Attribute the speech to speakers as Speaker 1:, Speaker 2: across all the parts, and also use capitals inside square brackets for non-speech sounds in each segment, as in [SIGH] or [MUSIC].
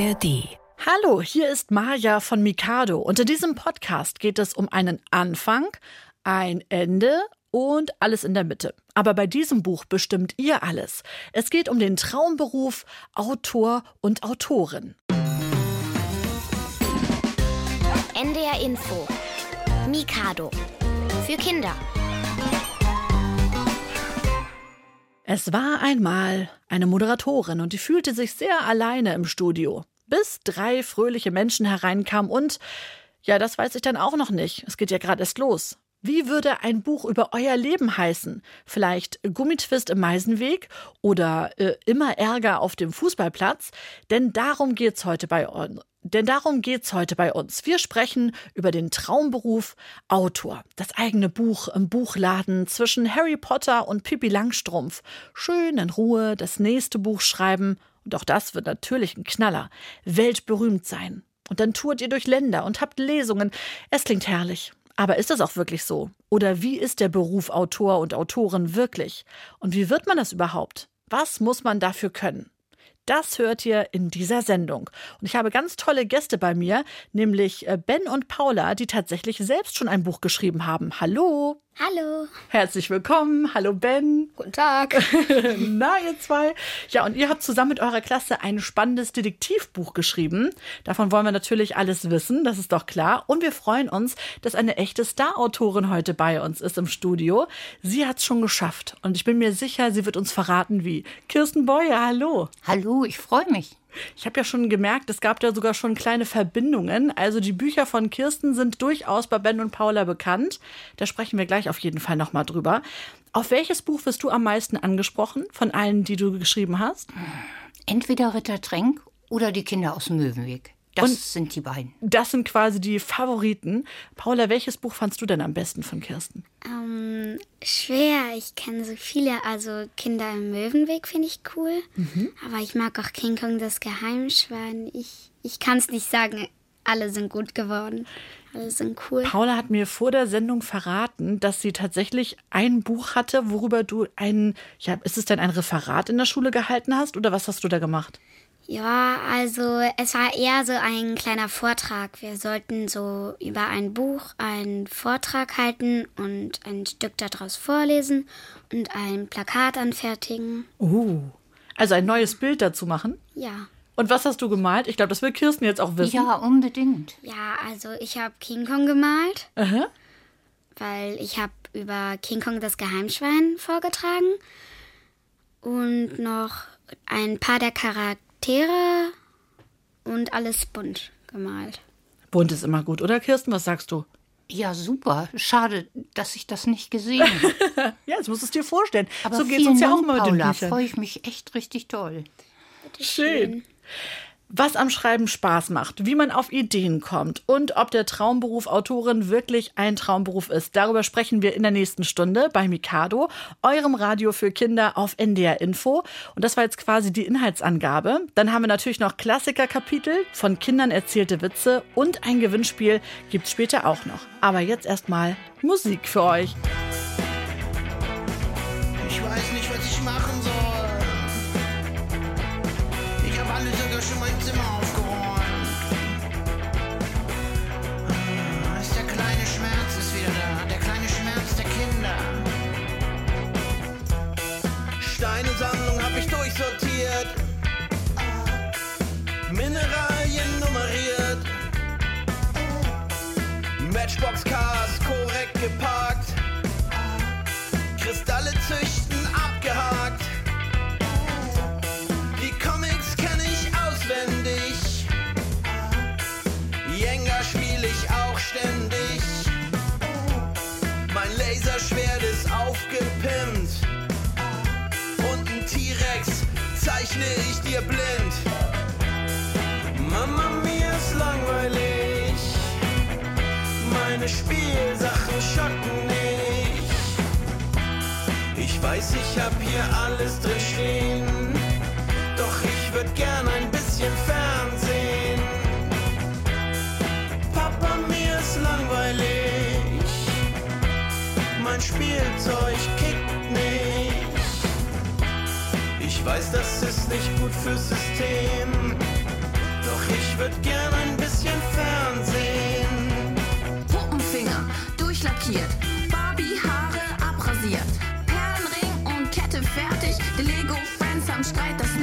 Speaker 1: ARD.
Speaker 2: Hallo, hier ist Maja von Mikado und in diesem Podcast geht es um einen Anfang, ein Ende und alles in der Mitte. Aber bei diesem Buch bestimmt ihr alles. Es geht um den Traumberuf Autor und Autorin.
Speaker 3: NDR Info. Mikado. Für Kinder.
Speaker 2: Es war einmal eine Moderatorin und die fühlte sich sehr alleine im Studio, bis drei fröhliche Menschen hereinkamen und ja, das weiß ich dann auch noch nicht. Es geht ja gerade erst los. Wie würde ein Buch über euer Leben heißen? Vielleicht Gummitwist im Meisenweg oder äh, immer Ärger auf dem Fußballplatz? Denn darum geht's heute bei uns. Denn darum geht's heute bei uns. Wir sprechen über den Traumberuf Autor. Das eigene Buch im Buchladen zwischen Harry Potter und Pippi Langstrumpf. Schön in Ruhe das nächste Buch schreiben. Auch das wird natürlich ein Knaller. Weltberühmt sein. Und dann tourt ihr durch Länder und habt Lesungen. Es klingt herrlich. Aber ist das auch wirklich so? Oder wie ist der Beruf Autor und Autorin wirklich? Und wie wird man das überhaupt? Was muss man dafür können? Das hört ihr in dieser Sendung. Und ich habe ganz tolle Gäste bei mir, nämlich äh, Ben und Paula, die tatsächlich selbst schon ein Buch geschrieben haben. Hallo!
Speaker 3: Hallo.
Speaker 2: Herzlich willkommen. Hallo Ben.
Speaker 4: Guten Tag. [LAUGHS]
Speaker 2: Na, ihr zwei. Ja, und ihr habt zusammen mit eurer Klasse ein spannendes Detektivbuch geschrieben. Davon wollen wir natürlich alles wissen, das ist doch klar. Und wir freuen uns, dass eine echte Star-Autorin heute bei uns ist im Studio. Sie hat es schon geschafft. Und ich bin mir sicher, sie wird uns verraten, wie. Kirsten Beuer, hallo.
Speaker 4: Hallo, ich freue mich.
Speaker 2: Ich habe ja schon gemerkt, es gab da sogar schon kleine Verbindungen. Also die Bücher von Kirsten sind durchaus bei Ben und Paula bekannt. Da sprechen wir gleich auf jeden Fall nochmal drüber. Auf welches Buch wirst du am meisten angesprochen von allen, die du geschrieben hast?
Speaker 4: Entweder Ritter Tränk oder die Kinder aus dem Möwenweg. Das
Speaker 2: Und-
Speaker 4: sind die beiden.
Speaker 2: Das sind quasi die Favoriten. Paula, welches Buch fandst du denn am besten von Kirsten?
Speaker 5: Ähm, schwer. Ich kenne so viele. Also Kinder im Möwenweg finde ich cool. Aber ich mag auch King Kong das Geheimschwein. Ich, ich kann es nicht sagen. Alle sind gut geworden. Alle sind cool.
Speaker 2: Paula hat mir vor der Sendung verraten, dass sie tatsächlich ein Buch hatte, worüber du ein, ja, ist es denn ein Referat in der Schule gehalten hast oder was hast du da gemacht?
Speaker 5: Ja, also es war eher so ein kleiner Vortrag. Wir sollten so über ein Buch einen Vortrag halten und ein Stück daraus vorlesen und ein Plakat anfertigen.
Speaker 2: Oh. Also ein neues Bild dazu machen?
Speaker 5: Ja.
Speaker 2: Und was hast du gemalt? Ich glaube, das will Kirsten jetzt auch wissen.
Speaker 4: Ja, unbedingt.
Speaker 5: Ja, also ich habe King Kong gemalt.
Speaker 2: Aha.
Speaker 5: weil ich habe über King Kong das Geheimschwein vorgetragen und noch ein paar der Charaktere und alles bunt gemalt.
Speaker 2: Bunt ist immer gut, oder Kirsten? Was sagst du?
Speaker 4: Ja, super. Schade, dass ich das nicht gesehen habe. [LAUGHS]
Speaker 2: Ja, jetzt musst du es dir vorstellen.
Speaker 4: Aber
Speaker 2: so geht es uns ja auch immer mit den
Speaker 4: Paula.
Speaker 2: Büchern.
Speaker 4: Freue ich mich echt richtig toll.
Speaker 2: Schön. Was am Schreiben Spaß macht, wie man auf Ideen kommt und ob der Traumberuf Autorin wirklich ein Traumberuf ist. Darüber sprechen wir in der nächsten Stunde bei Mikado, eurem Radio für Kinder auf NDR Info. Und das war jetzt quasi die Inhaltsangabe. Dann haben wir natürlich noch Klassikerkapitel, von Kindern erzählte Witze und ein Gewinnspiel gibt's später auch noch. Aber jetzt erstmal Musik für euch.
Speaker 6: Ich weiß nicht, was ich machen soll. Steinesammlung habe ich durchsortiert. Mineralien nummeriert. Matchbox Cars korrekt geparkt. Zeichne ich dir blind. Mama, mir ist langweilig. Meine Spielsachen schocken nicht. Ich weiß, ich hab hier alles drin stehen. Doch ich würd gern ein bisschen Fernsehen. Papa, mir ist langweilig. Mein Spielzeug Ich weiß, das ist nicht gut fürs System. Doch ich würd gern ein bisschen Fernsehen.
Speaker 1: Puppenfinger durchlackiert, Barbie-Haare abrasiert, Perlenring und Kette fertig. Die Lego Friends haben Streit, das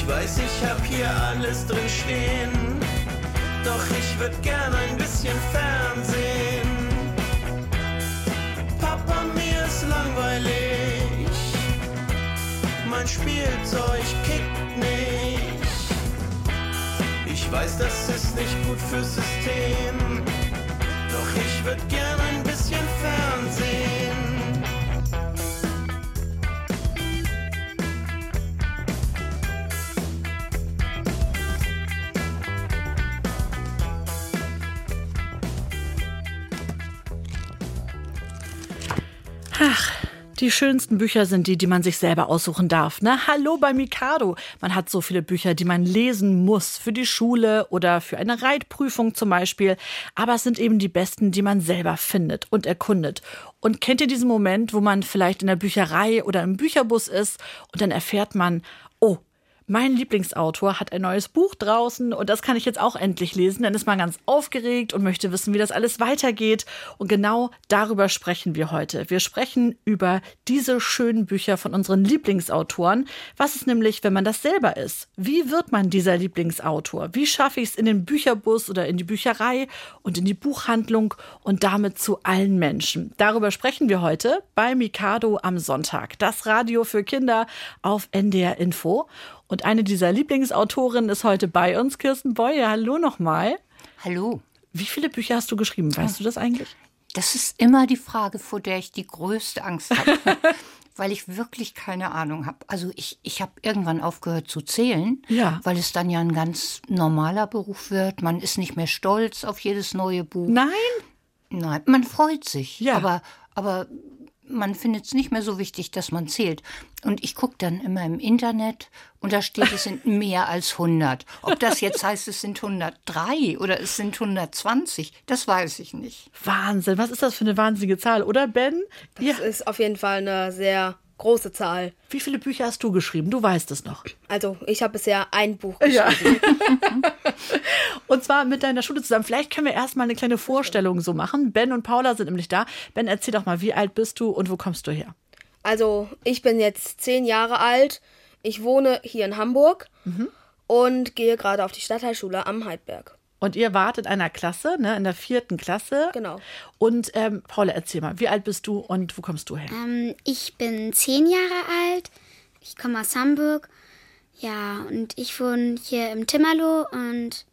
Speaker 1: Ich
Speaker 6: weiß, ich hab hier alles drin stehen. Doch ich würd gern ein bisschen Fernsehen. Papa, mir ist langweilig. Mein Spielzeug kickt nicht. Ich weiß, das ist nicht gut fürs System. Doch ich würd gern ein bisschen
Speaker 2: Ach, die schönsten Bücher sind die, die man sich selber aussuchen darf. Na, hallo bei Mikado. Man hat so viele Bücher, die man lesen muss. Für die Schule oder für eine Reitprüfung zum Beispiel. Aber es sind eben die besten, die man selber findet und erkundet. Und kennt ihr diesen Moment, wo man vielleicht in der Bücherei oder im Bücherbus ist und dann erfährt man, oh, mein Lieblingsautor hat ein neues Buch draußen und das kann ich jetzt auch endlich lesen. Dann ist man ganz aufgeregt und möchte wissen, wie das alles weitergeht. Und genau darüber sprechen wir heute. Wir sprechen über diese schönen Bücher von unseren Lieblingsautoren. Was ist nämlich, wenn man das selber ist? Wie wird man dieser Lieblingsautor? Wie schaffe ich es in den Bücherbus oder in die Bücherei und in die Buchhandlung und damit zu allen Menschen? Darüber sprechen wir heute bei Mikado am Sonntag. Das Radio für Kinder auf NDR Info. Und eine dieser Lieblingsautorinnen ist heute bei uns, Kirsten Boye. Hallo nochmal.
Speaker 4: Hallo.
Speaker 2: Wie viele Bücher hast du geschrieben? Weißt du das eigentlich?
Speaker 4: Das ist immer die Frage, vor der ich die größte Angst habe. [LAUGHS] weil ich wirklich keine Ahnung habe. Also ich, ich habe irgendwann aufgehört zu zählen,
Speaker 2: Ja.
Speaker 4: weil es dann ja ein ganz normaler Beruf wird. Man ist nicht mehr stolz auf jedes neue Buch.
Speaker 2: Nein?
Speaker 4: Nein, man freut sich.
Speaker 2: Ja.
Speaker 4: Aber, aber man findet es nicht mehr so wichtig, dass man zählt. Und ich gucke dann immer im Internet und da steht, es sind mehr als 100. Ob das jetzt heißt, es sind 103 oder es sind 120, das weiß ich nicht.
Speaker 2: Wahnsinn. Was ist das für eine wahnsinnige Zahl, oder Ben?
Speaker 7: Das ist auf jeden Fall eine sehr große Zahl.
Speaker 2: Wie viele Bücher hast du geschrieben? Du weißt es noch.
Speaker 7: Also ich habe bisher ein Buch geschrieben. [LAUGHS]
Speaker 2: Und zwar mit deiner Schule zusammen. Vielleicht können wir erstmal eine kleine Vorstellung so machen. Ben und Paula sind nämlich da. Ben, erzähl doch mal, wie alt bist du und wo kommst du her?
Speaker 7: Also ich bin jetzt zehn Jahre alt. Ich wohne hier in Hamburg und gehe gerade auf die Stadtteilschule am Heidberg.
Speaker 2: Und ihr wart in einer Klasse, ne, in der vierten Klasse.
Speaker 7: Genau.
Speaker 2: Und ähm, Paula, erzähl mal, wie alt bist du und wo kommst du her?
Speaker 5: Ähm, ich bin zehn Jahre alt. Ich komme aus Hamburg. Ja, und ich wohne hier im Timmerloh und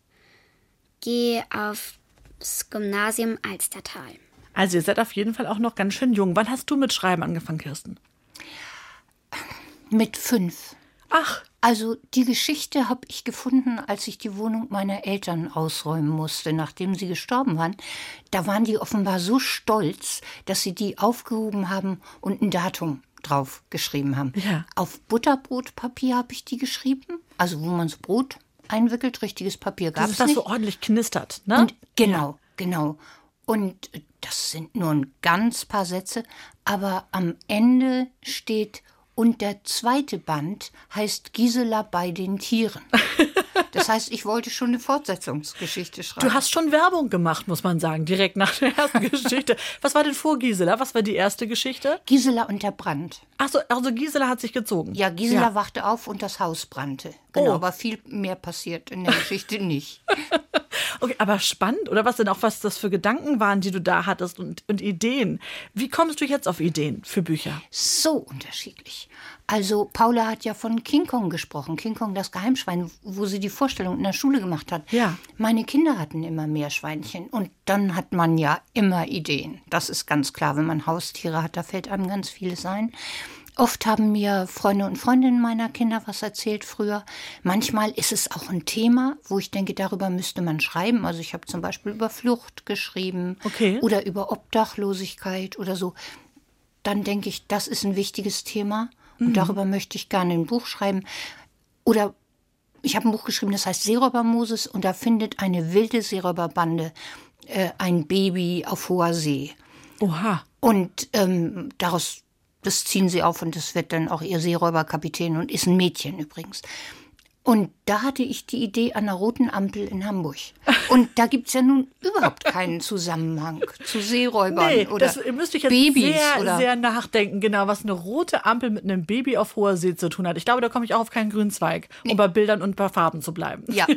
Speaker 5: gehe aufs Gymnasium Alstertal.
Speaker 2: Also ihr seid auf jeden Fall auch noch ganz schön jung. Wann hast du mit Schreiben angefangen, Kirsten?
Speaker 4: Mit fünf.
Speaker 2: Ach,
Speaker 4: Also die Geschichte habe ich gefunden, als ich die Wohnung meiner Eltern ausräumen musste, nachdem sie gestorben waren. Da waren die offenbar so stolz, dass sie die aufgehoben haben und ein Datum drauf geschrieben haben.
Speaker 2: Ja.
Speaker 4: Auf Butterbrotpapier habe ich die geschrieben, also wo man so Brot einwickelt, richtiges Papier gab
Speaker 2: das
Speaker 4: es
Speaker 2: ist das
Speaker 4: nicht.
Speaker 2: so ordentlich knistert, ne?
Speaker 4: Und genau, genau. Und das sind nur ein ganz paar Sätze, aber am Ende steht und der zweite Band heißt Gisela bei den Tieren. [LAUGHS] Das heißt, ich wollte schon eine Fortsetzungsgeschichte schreiben.
Speaker 2: Du hast schon Werbung gemacht, muss man sagen, direkt nach der ersten [LAUGHS] Geschichte. Was war denn vor Gisela? Was war die erste Geschichte?
Speaker 4: Gisela und der Brand.
Speaker 2: Ach so, also Gisela hat sich gezogen.
Speaker 4: Ja, Gisela
Speaker 2: Ja.
Speaker 4: wachte auf und das Haus brannte. Genau,
Speaker 2: Oh.
Speaker 4: aber viel mehr passiert in der [LAUGHS] Geschichte nicht.
Speaker 2: Okay, aber spannend, oder was denn auch, was das für Gedanken waren, die du da hattest und, und Ideen. Wie kommst du jetzt auf Ideen für Bücher?
Speaker 4: so unterschiedlich. Also Paula hat ja von King Kong gesprochen, King Kong das Geheimschwein, wo sie die Vorstellung in der Schule gemacht hat.
Speaker 2: Ja.
Speaker 4: Meine Kinder hatten immer Meerschweinchen und dann hat man ja immer Ideen. Das ist ganz klar, wenn man Haustiere hat, da fällt einem ganz vieles ein. Oft haben mir Freunde und Freundinnen meiner Kinder was erzählt früher. Manchmal ist es auch ein Thema, wo ich denke, darüber müsste man schreiben. Also ich habe zum Beispiel über Flucht geschrieben
Speaker 2: Okay.
Speaker 4: oder über Obdachlosigkeit oder so dann denke ich, das ist ein wichtiges Thema. Und darüber möchte ich gerne ein Buch schreiben. Oder ich habe ein Buch geschrieben, das heißt Seeräuber Moses und da findet eine wilde Seeräuberbande äh, ein Baby auf hoher See.
Speaker 2: Oha.
Speaker 4: Und ähm, daraus, das ziehen sie auf und das wird dann auch ihr Seeräuberkapitän und ist ein Mädchen übrigens. Und da hatte ich die Idee einer roten Ampel in Hamburg. Und da gibt's ja nun überhaupt keinen Zusammenhang zu Seeräubern
Speaker 2: Nee,
Speaker 4: oder
Speaker 2: das müsste ich jetzt
Speaker 4: Babys
Speaker 2: sehr,
Speaker 4: oder
Speaker 2: sehr nachdenken, genau, was eine rote Ampel mit einem Baby auf hoher See zu tun hat. Ich glaube, da komme ich auch auf keinen grünen Zweig, um bei Bildern und bei Farben zu bleiben.
Speaker 4: Ja,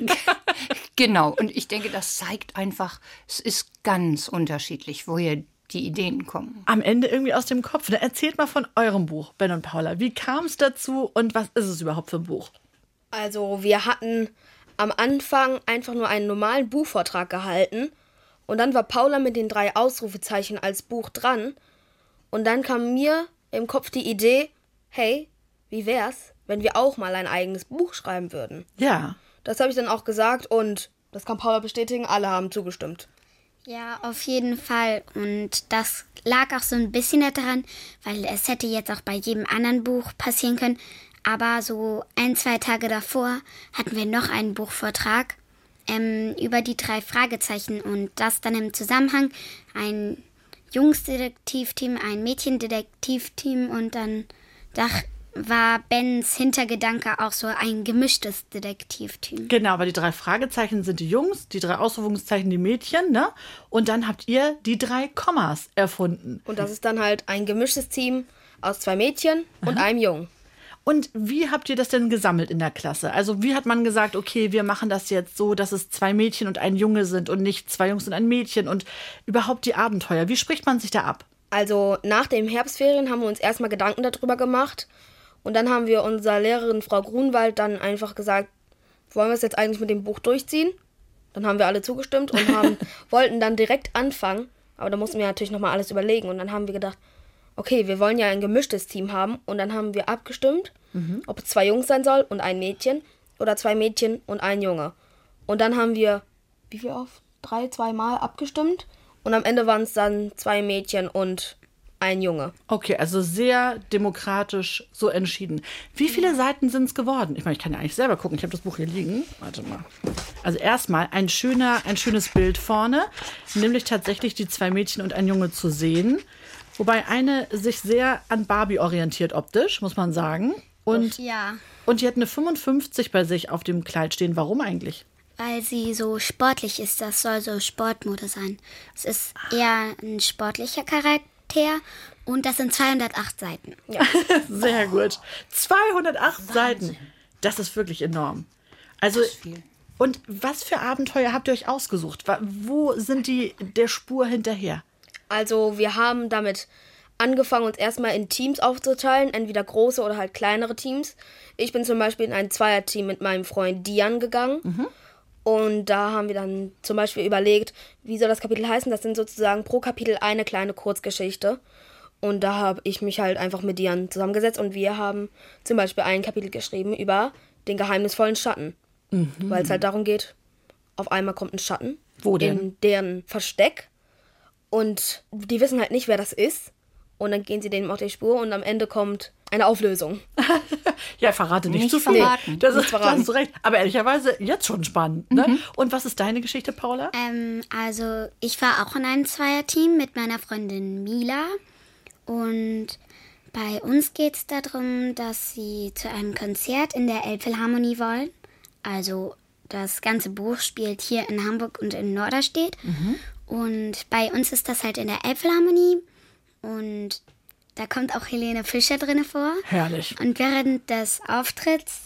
Speaker 4: [LAUGHS] genau. Und ich denke, das zeigt einfach, es ist ganz unterschiedlich, woher die Ideen kommen.
Speaker 2: Am Ende irgendwie aus dem Kopf. Na, erzählt mal von eurem Buch, Ben und Paula. Wie kam es dazu und was ist es überhaupt für ein Buch?
Speaker 7: Also wir hatten am Anfang einfach nur einen normalen Buchvortrag gehalten und dann war Paula mit den drei Ausrufezeichen als Buch dran und dann kam mir im Kopf die Idee, hey, wie wär's, wenn wir auch mal ein eigenes Buch schreiben würden?
Speaker 2: Ja.
Speaker 7: Das habe ich dann auch gesagt und das kann Paula bestätigen, alle haben zugestimmt.
Speaker 5: Ja, auf jeden Fall. Und das lag auch so ein bisschen daran, weil es hätte jetzt auch bei jedem anderen Buch passieren können. Aber so ein, zwei Tage davor hatten wir noch einen Buchvortrag ähm, über die drei Fragezeichen und das dann im Zusammenhang ein Jungsdetektivteam, ein Mädchendetektivteam und dann da war Bens Hintergedanke auch so ein gemischtes Detektivteam.
Speaker 2: Genau, weil die drei Fragezeichen sind die Jungs, die drei Ausrufungszeichen die Mädchen, ne? Und dann habt ihr die drei Kommas erfunden.
Speaker 7: Und das ist dann halt ein gemischtes Team aus zwei Mädchen und einem Jungen.
Speaker 2: Und wie habt ihr das denn gesammelt in der Klasse? Also wie hat man gesagt, okay, wir machen das jetzt so, dass es zwei Mädchen und ein Junge sind und nicht zwei Jungs und ein Mädchen und überhaupt die Abenteuer? Wie spricht man sich da ab?
Speaker 7: Also nach den Herbstferien haben wir uns erstmal Gedanken darüber gemacht. Und dann haben wir unserer Lehrerin Frau Grunwald dann einfach gesagt, wollen wir es jetzt eigentlich mit dem Buch durchziehen? Dann haben wir alle zugestimmt und haben, [LAUGHS] wollten dann direkt anfangen. Aber da mussten wir natürlich nochmal alles überlegen. Und dann haben wir gedacht, okay, wir wollen ja ein gemischtes Team haben. Und dann haben wir abgestimmt, ob es zwei Jungs sein soll und ein Mädchen oder zwei Mädchen und ein Junge. Und dann haben wir, wie viel oft? Drei, zweimal abgestimmt. Und am Ende waren es dann zwei Mädchen und ein Junge.
Speaker 2: Okay, also sehr demokratisch so entschieden. Wie viele Seiten sind es geworden? Ich meine, ich kann ja eigentlich selber gucken. Ich habe das Buch hier liegen. Warte mal. Also erstmal ein schöner, ein schönes Bild vorne, nämlich tatsächlich die zwei Mädchen und ein Junge zu sehen. Wobei eine sich sehr an Barbie orientiert optisch, muss man sagen. Und,
Speaker 5: Ja,
Speaker 2: und die hat eine 55 bei sich auf dem Kleid stehen. Warum eigentlich?
Speaker 5: weil sie so sportlich ist. Das soll so Sportmode sein. Es ist eher ein sportlicher Charakter und das sind 208 Seiten. [LAUGHS]
Speaker 2: Sehr gut. 208 Seiten. Das ist wirklich enorm. Also,
Speaker 4: viel.
Speaker 2: und was für Abenteuer habt ihr euch ausgesucht? Wo sind die der Spur hinterher?
Speaker 7: Also wir haben damit angefangen, uns erstmal in Teams aufzuteilen, entweder große oder halt kleinere Teams. Ich bin zum Beispiel in ein Zweierteam mit meinem Freund Dian gegangen. Und da haben wir dann zum Beispiel überlegt, wie soll das Kapitel heißen? Das sind sozusagen pro Kapitel eine kleine Kurzgeschichte. Und da habe ich mich halt einfach mit Dian zusammengesetzt und wir haben zum Beispiel ein Kapitel geschrieben über den geheimnisvollen Schatten. Weil es halt darum geht, auf einmal kommt ein Schatten.
Speaker 2: Wo denn?
Speaker 7: In deren Versteck. Und die wissen halt nicht, wer das ist. Und dann gehen sie dem auf die Spur und am Ende kommt eine Auflösung. [LAUGHS]
Speaker 2: Ja, verrate nicht,
Speaker 4: Nicht
Speaker 2: zu viel.
Speaker 4: verraten.
Speaker 2: Das ist,
Speaker 7: verraten.
Speaker 2: hast du recht. Aber ehrlicherweise jetzt schon spannend. Ne? Und was ist deine Geschichte, Paula?
Speaker 5: Ähm, also ich war auch in einem Zweierteam mit meiner Freundin Mila und bei uns geht es darum, dass sie zu einem Konzert in der Elbphilharmonie wollen. Also das ganze Buch spielt hier in Hamburg und in Norderstedt. Und bei uns ist das halt in der Elbphilharmonie und da kommt auch Helene Fischer drinne vor.
Speaker 2: Herrlich.
Speaker 5: Und während des Auftritts,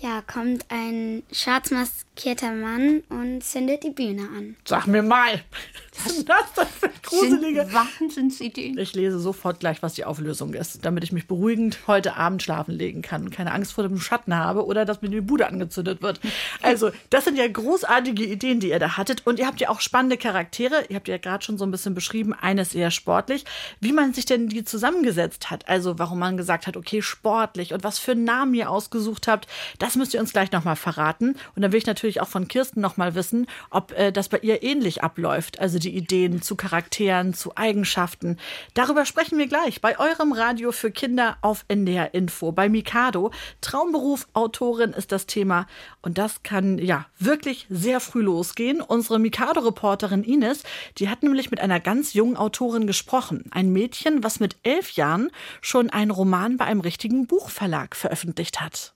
Speaker 5: ja, kommt ein schwarz maskierter Mann und zündet die Bühne an.
Speaker 2: Sag mir mal. [LAUGHS] Was ist das denn für gruselige...
Speaker 4: Wahnsinnsideen.
Speaker 2: Ich lese sofort gleich, was die Auflösung ist, damit ich mich beruhigend heute Abend schlafen legen kann und keine Angst vor dem Schatten habe oder dass mir die Bude angezündet wird. Also, das sind ja großartige Ideen, die ihr da hattet. Und ihr habt ja auch spannende Charaktere. Ihr habt ja gerade schon so ein bisschen beschrieben. Eines eher sportlich. Wie man sich denn die zusammengesetzt hat. Also, warum man gesagt hat, okay, sportlich und was für Namen ihr ausgesucht habt, das müsst ihr uns gleich nochmal verraten. Und dann will ich natürlich natürlich auch von Kirsten nochmal wissen, ob äh, das bei ihr ähnlich abläuft. Also die Ideen zu Charakteren, zu Eigenschaften. Darüber sprechen wir gleich bei eurem Radio für Kinder auf NDR Info, bei Mikado. Traumberuf Autorin ist das Thema. Und das kann ja wirklich sehr früh losgehen. Unsere Mikado-Reporterin Ines, die hat nämlich mit einer ganz jungen Autorin gesprochen. Ein Mädchen, was mit elf Jahren schon einen Roman bei einem richtigen Buchverlag veröffentlicht hat.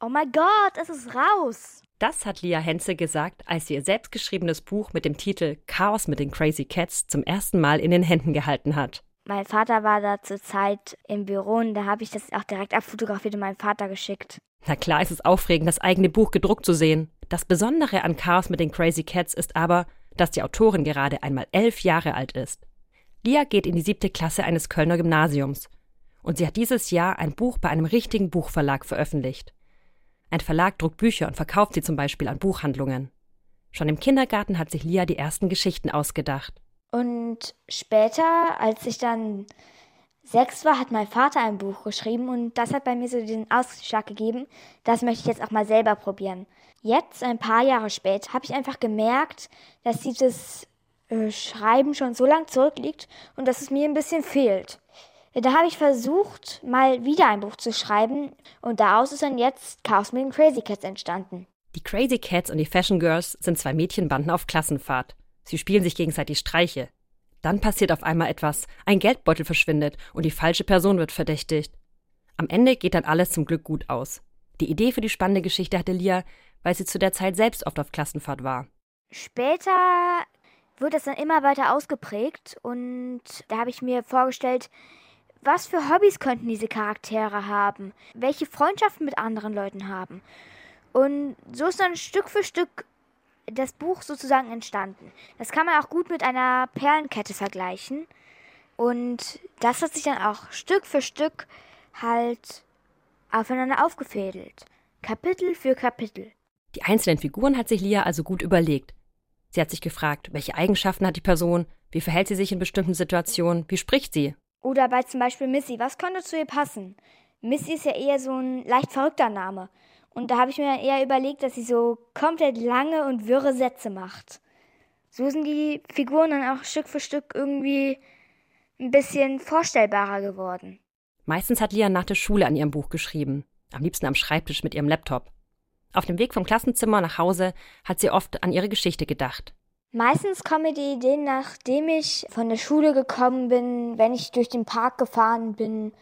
Speaker 8: Oh mein Gott, es ist raus!
Speaker 9: Das hat Lia Henze gesagt, als sie ihr selbstgeschriebenes Buch mit dem Titel Chaos mit den Crazy Cats zum ersten Mal in den Händen gehalten hat.
Speaker 8: Mein Vater war da zur Zeit im Büro und da habe ich das auch direkt abfotografiert und meinem Vater geschickt.
Speaker 9: Na klar ist es aufregend, das eigene Buch gedruckt zu sehen. Das Besondere an Chaos mit den Crazy Cats ist aber, dass die Autorin gerade einmal elf Jahre alt ist. Lia geht in die siebte Klasse eines Kölner Gymnasiums und sie hat dieses Jahr ein Buch bei einem richtigen Buchverlag veröffentlicht. Ein Verlag druckt Bücher und verkauft sie zum Beispiel an Buchhandlungen. Schon im Kindergarten hat sich Lia die ersten Geschichten ausgedacht.
Speaker 8: Und später, als ich dann sechs war, hat mein Vater ein Buch geschrieben und das hat bei mir so den Ausschlag gegeben, das möchte ich jetzt auch mal selber probieren. Jetzt, ein paar Jahre später, habe ich einfach gemerkt, dass dieses äh, Schreiben schon so lang zurückliegt und dass es mir ein bisschen fehlt. Da habe ich versucht, mal wieder ein Buch zu schreiben und daraus ist dann jetzt Chaos mit den Crazy Cats entstanden.
Speaker 9: Die Crazy Cats und die Fashion Girls sind zwei Mädchenbanden auf Klassenfahrt. Sie spielen sich gegenseitig Streiche. Dann passiert auf einmal etwas. Ein Geldbeutel verschwindet und die falsche Person wird verdächtigt. Am Ende geht dann alles zum Glück gut aus. Die Idee für die spannende Geschichte hatte Lia, weil sie zu der Zeit selbst oft auf Klassenfahrt war.
Speaker 8: Später wird das dann immer weiter ausgeprägt und da habe ich mir vorgestellt, was für Hobbys könnten diese Charaktere haben? Welche Freundschaften mit anderen Leuten haben? Und so ist dann Stück für Stück das Buch sozusagen entstanden. Das kann man auch gut mit einer Perlenkette vergleichen. Und das hat sich dann auch Stück für Stück halt aufeinander aufgefädelt. Kapitel für Kapitel.
Speaker 9: Die einzelnen Figuren hat sich Lia also gut überlegt. Sie hat sich gefragt, welche Eigenschaften hat die Person, wie verhält sie sich in bestimmten Situationen, wie spricht sie,
Speaker 8: oder bei zum Beispiel Missy, was könnte zu ihr passen? Missy ist ja eher so ein leicht verrückter Name. Und da habe ich mir eher überlegt, dass sie so komplett lange und wirre Sätze macht. So sind die Figuren dann auch Stück für Stück irgendwie ein bisschen vorstellbarer geworden.
Speaker 9: Meistens hat Lia nach der Schule an ihrem Buch geschrieben, am liebsten am Schreibtisch mit ihrem Laptop. Auf dem Weg vom Klassenzimmer nach Hause hat sie oft an ihre Geschichte gedacht.
Speaker 8: Meistens kommen mir die Ideen, nachdem ich von der Schule gekommen bin, wenn ich durch den Park gefahren bin.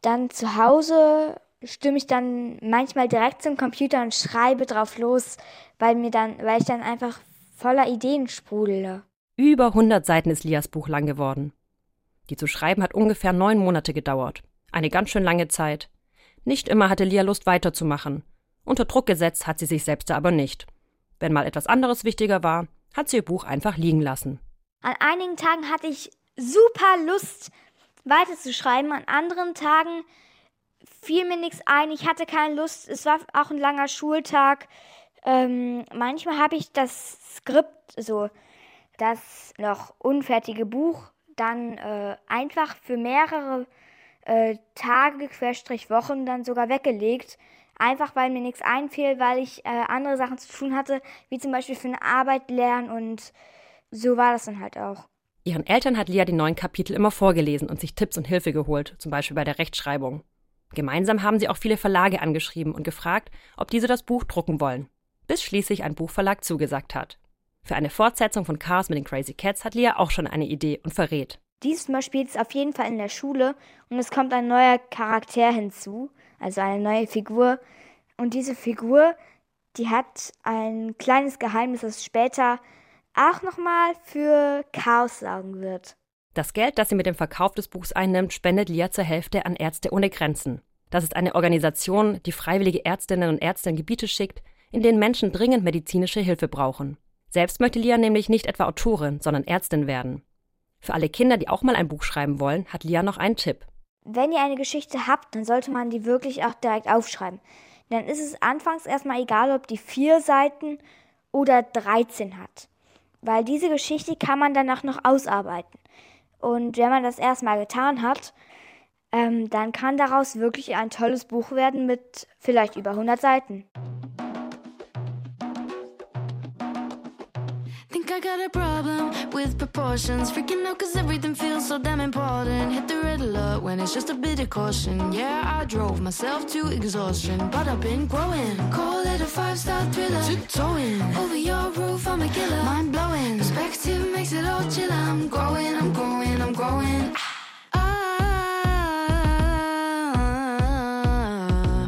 Speaker 8: Dann zu Hause stimme ich dann manchmal direkt zum Computer und schreibe drauf los, weil mir dann, weil ich dann einfach voller Ideen sprudele.
Speaker 9: Über 100 Seiten ist Lias Buch lang geworden. Die zu schreiben hat ungefähr neun Monate gedauert. Eine ganz schön lange Zeit. Nicht immer hatte Lia Lust weiterzumachen. Unter Druck gesetzt hat sie sich selbst aber nicht. Wenn mal etwas anderes wichtiger war, hat sie ihr Buch einfach liegen lassen.
Speaker 8: An einigen Tagen hatte ich super Lust, weiterzuschreiben. An anderen Tagen fiel mir nichts ein. Ich hatte keine Lust. Es war auch ein langer Schultag. Ähm, manchmal habe ich das Skript, so das noch unfertige Buch, dann äh, einfach für mehrere äh, Tage, Querstrich Wochen dann sogar weggelegt, einfach weil mir nichts einfiel, weil ich äh, andere Sachen zu tun hatte, wie zum Beispiel für eine Arbeit lernen und so war das dann halt auch.
Speaker 9: Ihren Eltern hat Lia die neuen Kapitel immer vorgelesen und sich Tipps und Hilfe geholt, zum Beispiel bei der Rechtschreibung. Gemeinsam haben sie auch viele Verlage angeschrieben und gefragt, ob diese das Buch drucken wollen, bis schließlich ein Buchverlag zugesagt hat. Für eine Fortsetzung von Chaos mit den Crazy Cats hat Lia auch schon eine Idee und verrät.
Speaker 8: Diesmal spielt es auf jeden Fall in der Schule und es kommt ein neuer Charakter hinzu also eine neue Figur. Und diese Figur, die hat ein kleines Geheimnis, das später auch nochmal für Chaos sorgen wird.
Speaker 9: Das Geld, das sie mit dem Verkauf des Buchs einnimmt, spendet Lia zur Hälfte an Ärzte ohne Grenzen. Das ist eine Organisation, die freiwillige Ärztinnen und Ärzte in Gebiete schickt, in denen Menschen dringend medizinische Hilfe brauchen. Selbst möchte Lia nämlich nicht etwa Autorin, sondern Ärztin werden. Für alle Kinder, die auch mal ein Buch schreiben wollen, hat Lia noch einen Tipp
Speaker 8: wenn ihr eine Geschichte habt, dann sollte man die wirklich auch direkt aufschreiben. Dann ist es anfangs erstmal egal, ob die vier Seiten oder 13 hat. Weil diese Geschichte kann man danach noch ausarbeiten. Und wenn man das erstmal getan hat, ähm, dann kann daraus wirklich ein tolles Buch werden mit vielleicht über 100 Seiten.
Speaker 1: I got a problem with proportions. Freaking out cause everything feels so damn important. Hit the red alert when it's just a bit of caution. Yeah, I drove myself to exhaustion, but I've been growing. Call it a five star thriller. Tiptoeing over your roof, I'm a killer. Mind blowing. Perspective makes it all chill. I'm growing, I'm growing, I'm growing. Ah,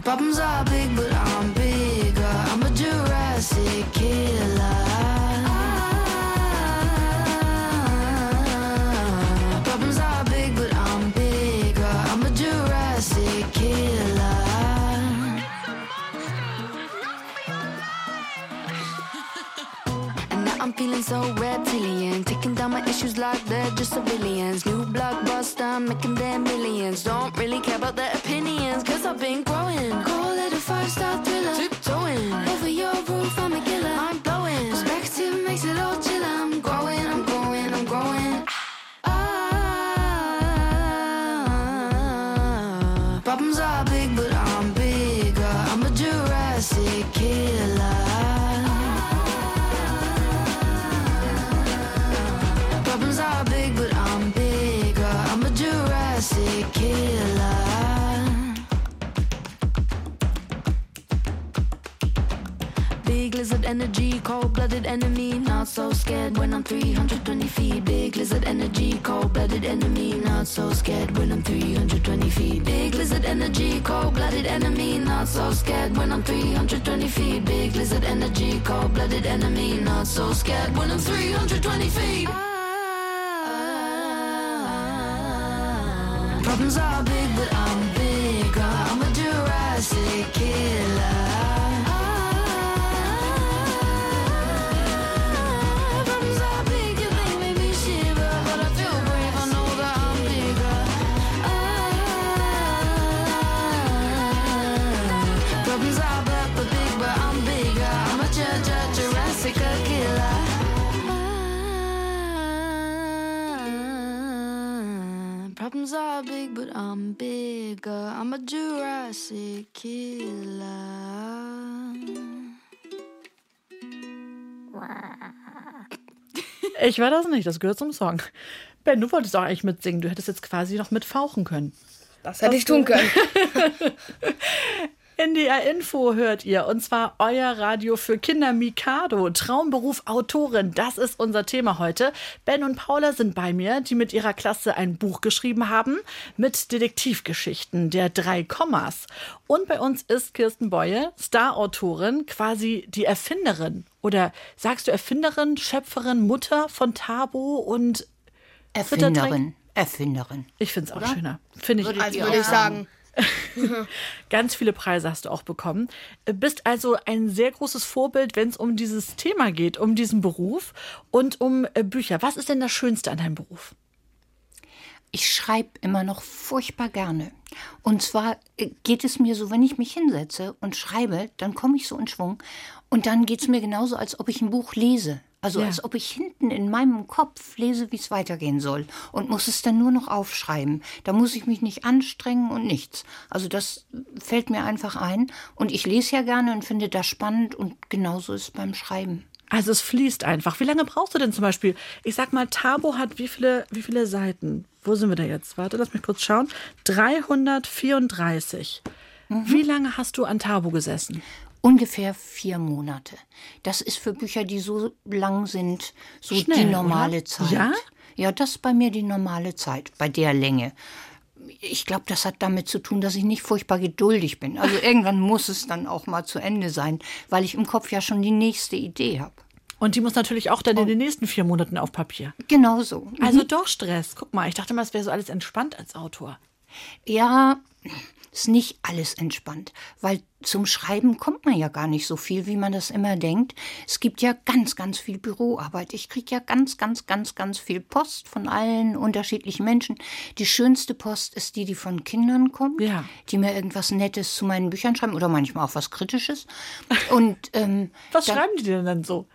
Speaker 1: problems are big, but I'm bigger. I'm a Jurassic killer. Issues like they're just civilians. New blockbuster, making their millions. Don't really care about their opinions, cause I've been growing. Call it a five star lizard energy, cold blooded enemy. Not so scared when I'm 320 feet. Big lizard energy, cold blooded enemy. Not so scared when I'm 320 feet. Big lizard energy, cold blooded enemy. Not so scared when I'm 320 feet. Big lizard energy, cold blooded enemy. Not so scared when I'm 320 feet. Ah, ah, ah. Problems are big, but I'm bigger. I'm a Jurassic killer. Problems are big, but I'm bigger. I'm a Jurassic killer.
Speaker 2: Ich war das nicht, das gehört zum Song. Ben, du wolltest auch eigentlich mitsingen. Du hättest jetzt quasi noch mitfauchen können.
Speaker 7: Das hätte ich tun können. [LAUGHS]
Speaker 2: NDR Info hört ihr. Und zwar euer Radio für Kinder Mikado. Traumberuf Autorin. Das ist unser Thema heute. Ben und Paula sind bei mir, die mit ihrer Klasse ein Buch geschrieben haben mit Detektivgeschichten der drei Kommas. Und bei uns ist Kirsten Beue, Starautorin, quasi die Erfinderin. Oder sagst du Erfinderin, Schöpferin, Mutter von Tabo und
Speaker 4: Erfinderin. Erfinderin.
Speaker 2: Ich finde es auch schöner. Finde ich.
Speaker 7: Also würde ich sagen. [LAUGHS]
Speaker 2: Ganz viele Preise hast du auch bekommen. Bist also ein sehr großes Vorbild, wenn es um dieses Thema geht, um diesen Beruf und um äh, Bücher. Was ist denn das Schönste an deinem Beruf?
Speaker 4: Ich schreibe immer noch furchtbar gerne. Und zwar äh, geht es mir so, wenn ich mich hinsetze und schreibe, dann komme ich so in Schwung. Und dann geht es mir genauso, als ob ich ein Buch lese. Also
Speaker 2: Ja.
Speaker 4: als ob ich hinten in meinem Kopf lese, wie es weitergehen soll. Und muss es dann nur noch aufschreiben. Da muss ich mich nicht anstrengen und nichts. Also das fällt mir einfach ein. Und ich lese ja gerne und finde das spannend. Und genauso ist es beim Schreiben.
Speaker 2: Also es fließt einfach. Wie lange brauchst du denn zum Beispiel? Ich sag mal, Tabo hat wie viele, wie viele Seiten? Wo sind wir da jetzt? Warte, lass mich kurz schauen. 334. Wie lange hast du an Tabo gesessen?
Speaker 4: Ungefähr vier Monate. Das ist für Bücher, die so lang sind, so
Speaker 2: Schnell,
Speaker 4: die normale
Speaker 2: oder?
Speaker 4: Zeit.
Speaker 2: Ja?
Speaker 4: Ja, das ist bei mir die normale Zeit, bei der Länge. Ich glaube, das hat damit zu tun, dass ich nicht furchtbar geduldig bin. Also [LAUGHS] irgendwann muss es dann auch mal zu Ende sein, weil ich im Kopf ja schon die nächste Idee habe.
Speaker 2: Und die muss natürlich auch dann in den nächsten vier Monaten auf Papier.
Speaker 4: Genau so.
Speaker 2: Also doch Stress. Guck mal, ich dachte mal, es wäre so alles entspannt als Autor.
Speaker 4: Ja, ist nicht alles entspannt, weil zum Schreiben kommt man ja gar nicht so viel, wie man das immer denkt. Es gibt ja ganz, ganz viel Büroarbeit. Ich kriege ja ganz, ganz, ganz, ganz viel Post von allen unterschiedlichen Menschen. Die schönste Post ist die, die von Kindern kommt,
Speaker 2: Ja.
Speaker 4: die mir irgendwas Nettes zu meinen Büchern schreiben oder manchmal auch was Kritisches. Und ähm, [LAUGHS]
Speaker 2: Was
Speaker 4: dann-
Speaker 2: schreiben die denn dann so?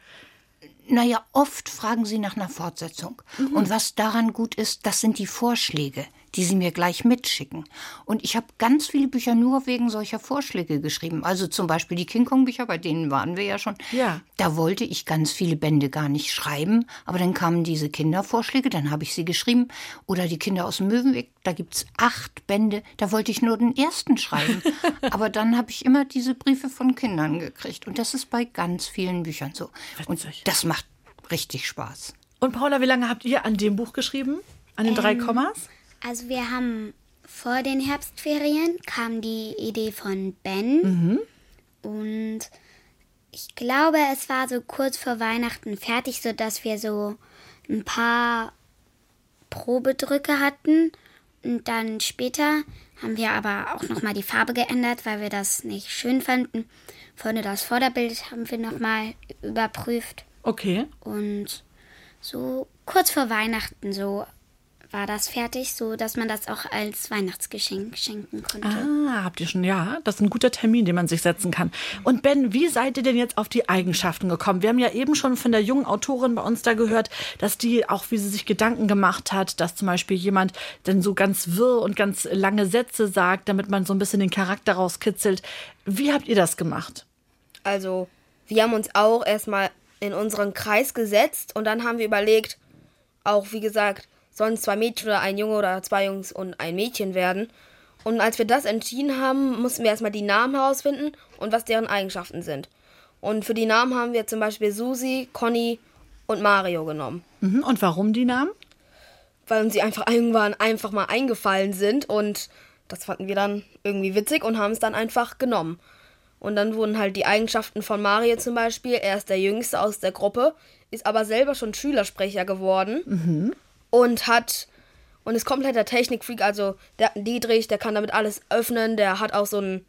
Speaker 4: naja, oft fragen sie nach einer Fortsetzung. Und was daran gut ist, das sind die Vorschläge. Die sie mir gleich mitschicken. Und ich habe ganz viele Bücher nur wegen solcher Vorschläge geschrieben. Also zum Beispiel die King Kong-Bücher, bei denen waren wir ja schon.
Speaker 2: Ja.
Speaker 4: Da wollte ich ganz viele Bände gar nicht schreiben, aber dann kamen diese Kindervorschläge, dann habe ich sie geschrieben. Oder die Kinder aus dem Möwenweg, da gibt's acht Bände, da wollte ich nur den ersten schreiben. [LAUGHS] aber dann habe ich immer diese Briefe von Kindern gekriegt. Und das ist bei ganz vielen Büchern so. Und das macht richtig Spaß.
Speaker 2: Und Paula, wie lange habt ihr an dem Buch geschrieben? An den drei Kommas?
Speaker 5: Also wir haben vor den Herbstferien kam die Idee von Ben und ich glaube, es war so kurz vor Weihnachten fertig, so dass wir so ein paar Probedrücke hatten und dann später haben wir aber auch noch mal die Farbe geändert, weil wir das nicht schön fanden. Vorne das Vorderbild haben wir noch mal überprüft
Speaker 2: Okay.
Speaker 5: und so kurz vor Weihnachten so war das fertig, so dass man das auch als Weihnachtsgeschenk schenken konnte.
Speaker 2: Ah, habt ihr schon, ja. Das ist ein guter Termin, den man sich setzen kann. Und Ben, wie seid ihr denn jetzt auf die Eigenschaften gekommen? Wir haben ja eben schon von der jungen Autorin bei uns da gehört, dass die auch, wie sie sich Gedanken gemacht hat, dass zum Beispiel jemand dann so ganz wirr und ganz lange Sätze sagt, damit man so ein bisschen den Charakter rauskitzelt. Wie habt ihr das gemacht?
Speaker 7: Also, wir haben uns auch erstmal in unseren Kreis gesetzt und dann haben wir überlegt, auch wie gesagt, sollen es zwei Mädchen oder ein Junge oder zwei Jungs und ein Mädchen werden. Und als wir das entschieden haben, mussten wir erstmal die Namen herausfinden und was deren Eigenschaften sind. Und für die Namen haben wir zum Beispiel Susi, Conny und Mario genommen.
Speaker 2: Mhm. Und warum die Namen?
Speaker 7: weil uns sie einfach irgendwann einfach mal eingefallen sind und das fanden wir dann irgendwie witzig und haben es dann einfach genommen. Und dann wurden halt die Eigenschaften von Mario zum Beispiel, er ist der Jüngste aus der Gruppe, ist aber selber schon Schülersprecher geworden und hat und ist kompletter Technikfreak, also der hat einen Dietrich, der kann damit alles öffnen, der hat auch so ein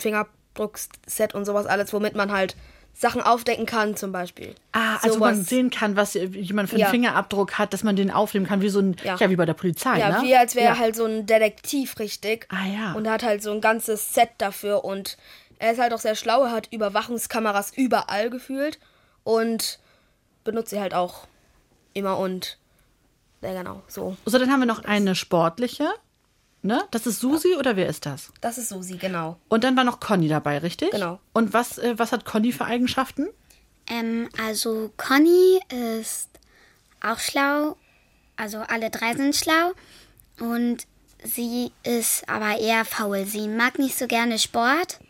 Speaker 7: Fingerabdruckset und sowas alles, womit man halt Sachen aufdecken kann zum Beispiel.
Speaker 2: Ah, also man
Speaker 7: Sowas.
Speaker 2: sehen kann, was jemand für einen
Speaker 7: Ja.
Speaker 2: Fingerabdruck hat, dass man den aufnehmen kann, wie so ein, ja,
Speaker 7: Ja.
Speaker 2: wie bei der Polizei,
Speaker 7: Ja,
Speaker 2: ne?
Speaker 7: wie als wäre
Speaker 2: Ja.
Speaker 7: er halt so ein Detektiv, richtig.
Speaker 2: Ah, ja.
Speaker 7: Und er hat halt so ein ganzes Set dafür und er ist halt auch sehr schlau, er hat Überwachungskameras überall gefühlt und benutzt sie halt auch immer und ja genau, so.
Speaker 2: So, dann haben wir noch eine sportliche, ne? Das ist Susi oder wer ist das?
Speaker 7: Das ist Susi, genau.
Speaker 2: Und dann war noch Conny dabei, richtig?
Speaker 7: Genau.
Speaker 2: Und was, äh, was hat Conny für Eigenschaften?
Speaker 5: Ähm, also Conny ist auch schlau, also alle drei sind schlau und sie ist aber eher faul. Sie mag nicht so gerne Sport.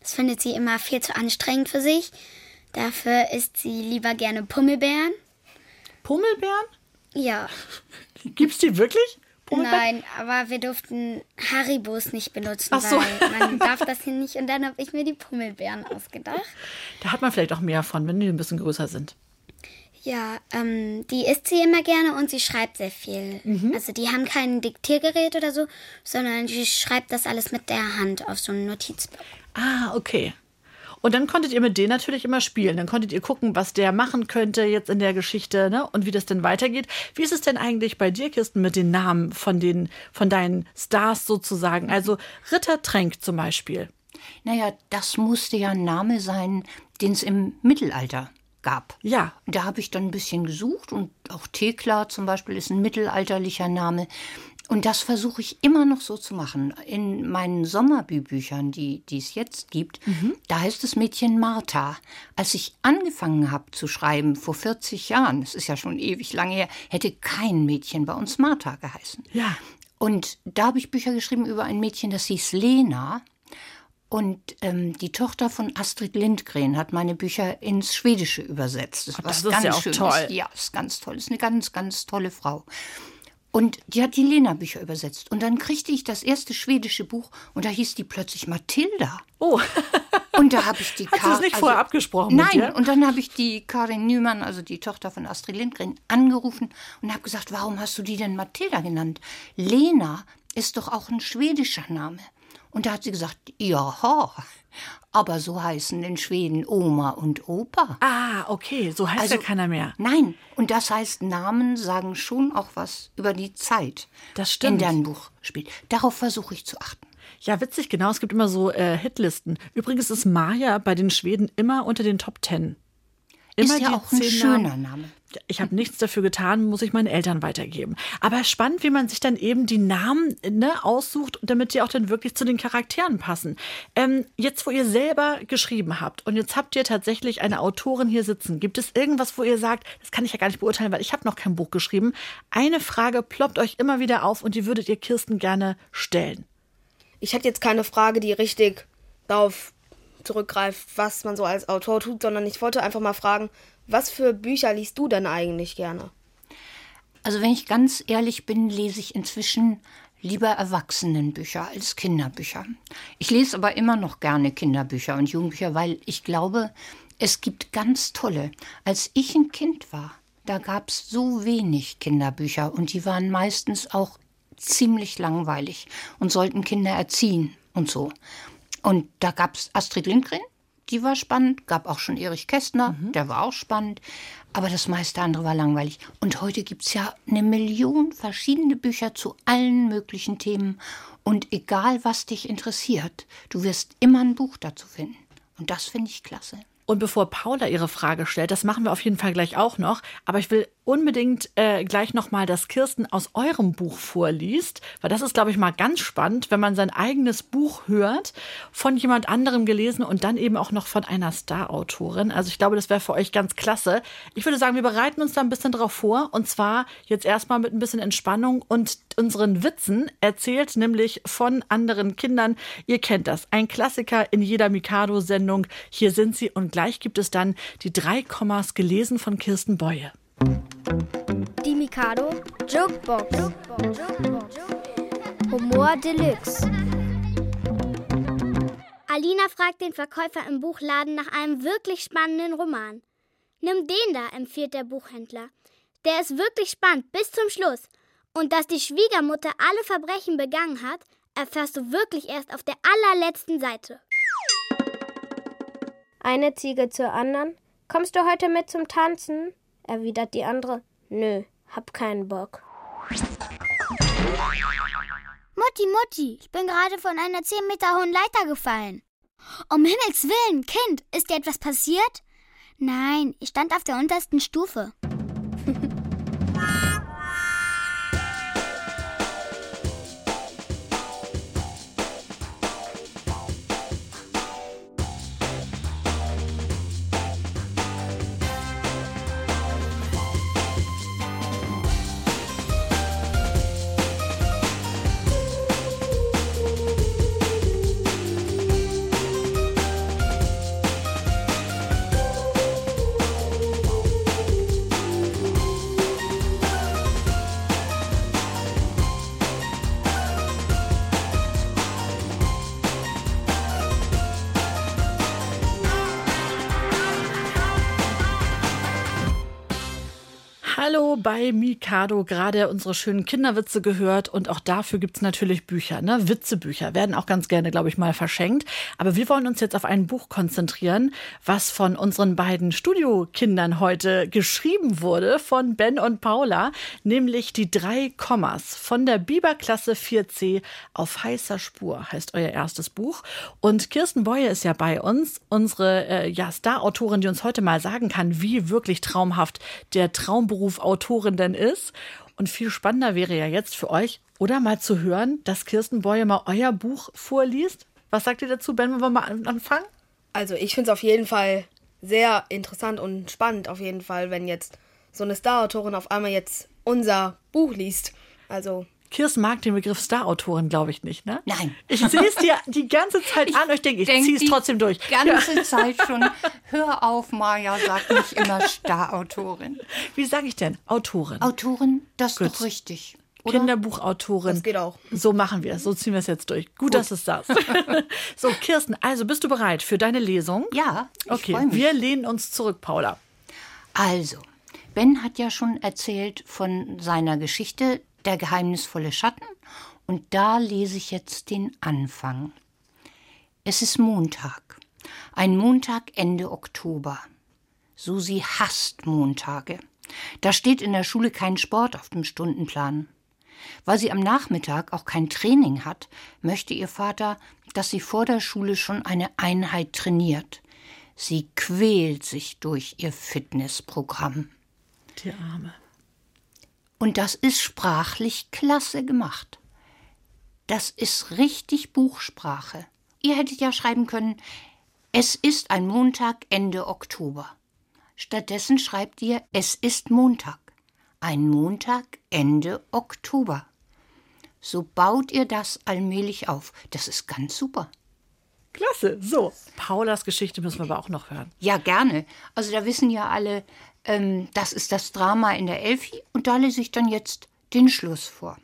Speaker 5: Das findet sie immer viel zu anstrengend für sich. Dafür isst sie lieber gerne Pummelbeeren.
Speaker 2: Pummelbeeren?
Speaker 5: Ja, [LAUGHS]
Speaker 2: Gibt's die wirklich?
Speaker 5: Nein, aber wir durften Haribos nicht benutzen,
Speaker 2: Ach so.
Speaker 5: weil man [LAUGHS] darf das hier nicht. Und dann habe ich mir die Pummelbeeren ausgedacht.
Speaker 2: Da hat man vielleicht auch mehr von, wenn die ein bisschen größer sind.
Speaker 5: Ja, ähm, die isst sie immer gerne und sie schreibt sehr viel. Also die haben kein Diktiergerät oder so, sondern sie schreibt das alles mit der Hand auf so einem Notizblock.
Speaker 2: Ah, okay. Und dann konntet ihr mit denen natürlich immer spielen. Dann konntet ihr gucken, was der machen könnte jetzt in der Geschichte, ne? Und wie das denn weitergeht. Wie ist es denn eigentlich bei dir, Kirsten, mit den Namen von den, von deinen Stars sozusagen? Also Ritter Tränk zum Beispiel.
Speaker 4: Naja, das musste ja ein Name sein, den es im Mittelalter gab.
Speaker 2: Ja.
Speaker 4: Da habe ich dann ein bisschen gesucht und auch Thekla zum Beispiel ist ein mittelalterlicher Name. Und das versuche ich immer noch so zu machen. In meinen Sommerbüchern, die, die es jetzt gibt, da heißt das Mädchen Martha. Als ich angefangen habe zu schreiben, vor 40 Jahren, das ist ja schon ewig lange her, hätte kein Mädchen bei uns Martha geheißen.
Speaker 2: Ja.
Speaker 4: Und da habe ich Bücher geschrieben über ein Mädchen, das hieß Lena. Und ähm, die Tochter von Astrid Lindgren hat meine Bücher ins Schwedische übersetzt. Das,
Speaker 2: Ach, das ist
Speaker 4: ganz
Speaker 2: ja auch
Speaker 4: Schönes.
Speaker 2: toll.
Speaker 4: Ja, ist ganz toll. Ist eine ganz, ganz tolle Frau. Und die hat die Lena-Bücher übersetzt. Und dann kriegte ich das erste schwedische Buch und da hieß die plötzlich Mathilda.
Speaker 2: Oh, [LAUGHS]
Speaker 4: Und da habe ich die
Speaker 2: Hast du nicht vorher abgesprochen mit
Speaker 4: Nein,
Speaker 2: dir?
Speaker 4: und dann habe ich die Karin Nümann, also die Tochter von Astrid Lindgren, angerufen und habe gesagt, warum hast du die denn Mathilda genannt? Lena ist doch auch ein schwedischer Name. Und da hat sie gesagt, ja, aber so heißen in Schweden Oma und Opa.
Speaker 2: ah, okay. So heißt
Speaker 4: Also-
Speaker 2: ja keiner mehr.
Speaker 4: Nein, und das heißt, Namen sagen schon auch was über die Zeit,
Speaker 2: Das
Speaker 4: in
Speaker 2: stimmt.
Speaker 4: der ein Buch spielt. Darauf versuche ich zu achten.
Speaker 2: Ja, witzig, genau. Es gibt immer so äh, Hitlisten. Übrigens ist Maja bei den Schweden immer unter den Top Ten. Immer
Speaker 4: ist ja auch ein schöner
Speaker 2: Namen.
Speaker 4: Name.
Speaker 2: Ich habe nichts dafür getan, muss ich meinen Eltern weitergeben. Aber spannend, wie man sich dann eben die Namen ne, aussucht, damit die auch dann wirklich zu den Charakteren passen. Ähm, jetzt, wo ihr selber geschrieben habt und jetzt habt ihr tatsächlich eine Autorin hier sitzen, gibt es irgendwas, wo ihr sagt, das kann ich ja gar nicht beurteilen, weil ich habe noch kein Buch geschrieben. Eine Frage ploppt euch immer wieder auf und die würdet ihr Kirsten gerne stellen.
Speaker 7: Ich hätte jetzt keine Frage, die richtig darauf zurückgreift, was man so als Autor tut, sondern ich wollte einfach mal fragen, was für Bücher liest du denn eigentlich gerne?
Speaker 4: Also wenn ich ganz ehrlich bin, lese ich inzwischen lieber Erwachsenenbücher als Kinderbücher. Ich lese aber immer noch gerne Kinderbücher und Jugendbücher, weil ich glaube, es gibt ganz tolle. Als ich ein Kind war, da gab es so wenig Kinderbücher und die waren meistens auch ziemlich langweilig und sollten Kinder erziehen und so. Und da gab es Astrid Lindgren, die war spannend, gab auch schon Erich Kästner, mhm. der war auch spannend, aber das meiste andere war langweilig. Und heute gibt es ja eine Million verschiedene Bücher zu allen möglichen Themen. Und egal, was dich interessiert, du wirst immer ein Buch dazu finden. Und das finde ich klasse.
Speaker 2: Und bevor Paula ihre Frage stellt, das machen wir auf jeden Fall gleich auch noch, aber ich will unbedingt äh, gleich nochmal, dass Kirsten aus eurem Buch vorliest, weil das ist, glaube ich, mal ganz spannend, wenn man sein eigenes Buch hört, von jemand anderem gelesen und dann eben auch noch von einer Star-Autorin. Also ich glaube, das wäre für euch ganz klasse. Ich würde sagen, wir bereiten uns da ein bisschen drauf vor und zwar jetzt erstmal mit ein bisschen Entspannung und unseren Witzen erzählt nämlich von anderen Kindern. Ihr kennt das, ein Klassiker in jeder Mikado-Sendung. Hier sind sie und gleich gibt es dann die drei Kommas gelesen von Kirsten Beue.
Speaker 8: Die Mikado Jokebox. Humor Deluxe. Alina fragt den Verkäufer im Buchladen nach einem wirklich spannenden Roman. Nimm den da, empfiehlt der Buchhändler. Der ist wirklich spannend bis zum Schluss. Und dass die Schwiegermutter alle Verbrechen begangen hat, erfährst du wirklich erst auf der allerletzten Seite.
Speaker 10: Eine Ziege zur anderen. Kommst du heute mit zum Tanzen? Erwidert die andere. Nö, hab keinen Bock.
Speaker 8: Mutti, Mutti, ich bin gerade von einer zehn Meter hohen Leiter gefallen. Um Himmels Willen, Kind, ist dir etwas passiert? Nein, ich stand auf der untersten Stufe.
Speaker 2: Bei Mikado, gerade unsere schönen Kinderwitze gehört und auch dafür gibt es natürlich Bücher, ne? Witzebücher werden auch ganz gerne, glaube ich, mal verschenkt. Aber wir wollen uns jetzt auf ein Buch konzentrieren, was von unseren beiden Studiokindern heute geschrieben wurde, von Ben und Paula, nämlich die drei Kommas von der Biberklasse 4c auf heißer Spur heißt euer erstes Buch. Und Kirsten Boye ist ja bei uns, unsere äh, ja, Star-Autorin, die uns heute mal sagen kann, wie wirklich traumhaft der Traumberuf Beruf Autorin denn ist. Und viel spannender wäre ja jetzt für euch, oder mal zu hören, dass Kirsten Boye mal euer Buch vorliest. Was sagt ihr dazu, Ben, wenn wir mal anfangen?
Speaker 7: Also ich finde es auf jeden Fall sehr interessant und spannend, auf jeden Fall, wenn jetzt so eine Star-Autorin auf einmal jetzt unser Buch liest. Also
Speaker 2: Kirsten mag den Begriff Star-Autorin, glaube ich nicht, ne?
Speaker 4: Nein.
Speaker 2: Ich sehe es dir die ganze Zeit [LAUGHS] ich an und ich denke, ich denk ziehe es trotzdem durch.
Speaker 4: Die [LAUGHS] ganze ja. Zeit schon. [LAUGHS] Hör auf, Maja, sag nicht immer Star-Autorin.
Speaker 2: Wie sage ich denn? Autorin.
Speaker 4: Autorin, das ist doch richtig.
Speaker 2: Oder? Kinderbuchautorin.
Speaker 7: Das geht auch.
Speaker 2: So machen wir es. So ziehen wir es jetzt durch. Gut, Gut. dass es das. so, Kirsten, also bist du bereit für deine Lesung?
Speaker 4: Ja.
Speaker 2: Ich okay, wir lehnen uns zurück, Paula.
Speaker 4: Also, Ben hat ja schon erzählt von seiner Geschichte, der geheimnisvolle Schatten, und da lese ich jetzt den Anfang. Es ist Montag, ein Montag Ende Oktober. Susi hasst Montage. Da steht in der Schule kein Sport auf dem Stundenplan. Weil sie am Nachmittag auch kein Training hat, möchte ihr Vater, dass sie vor der Schule schon eine Einheit trainiert. Sie quält sich durch ihr Fitnessprogramm.
Speaker 2: Die Arme.
Speaker 4: Und das ist sprachlich klasse gemacht. Das ist richtig Buchsprache. Ihr hättet ja schreiben können, es ist ein Montag Ende Oktober. Stattdessen schreibt ihr, es ist Montag. Ein Montag Ende Oktober. So baut ihr das allmählich auf. Das ist ganz super.
Speaker 2: Klasse. So, Paulas Geschichte müssen wir aber auch noch hören.
Speaker 4: Ja, gerne. Also da wissen ja alle, ähm, das ist das Drama in der Elfi und da lese ich dann jetzt den Schluss vor.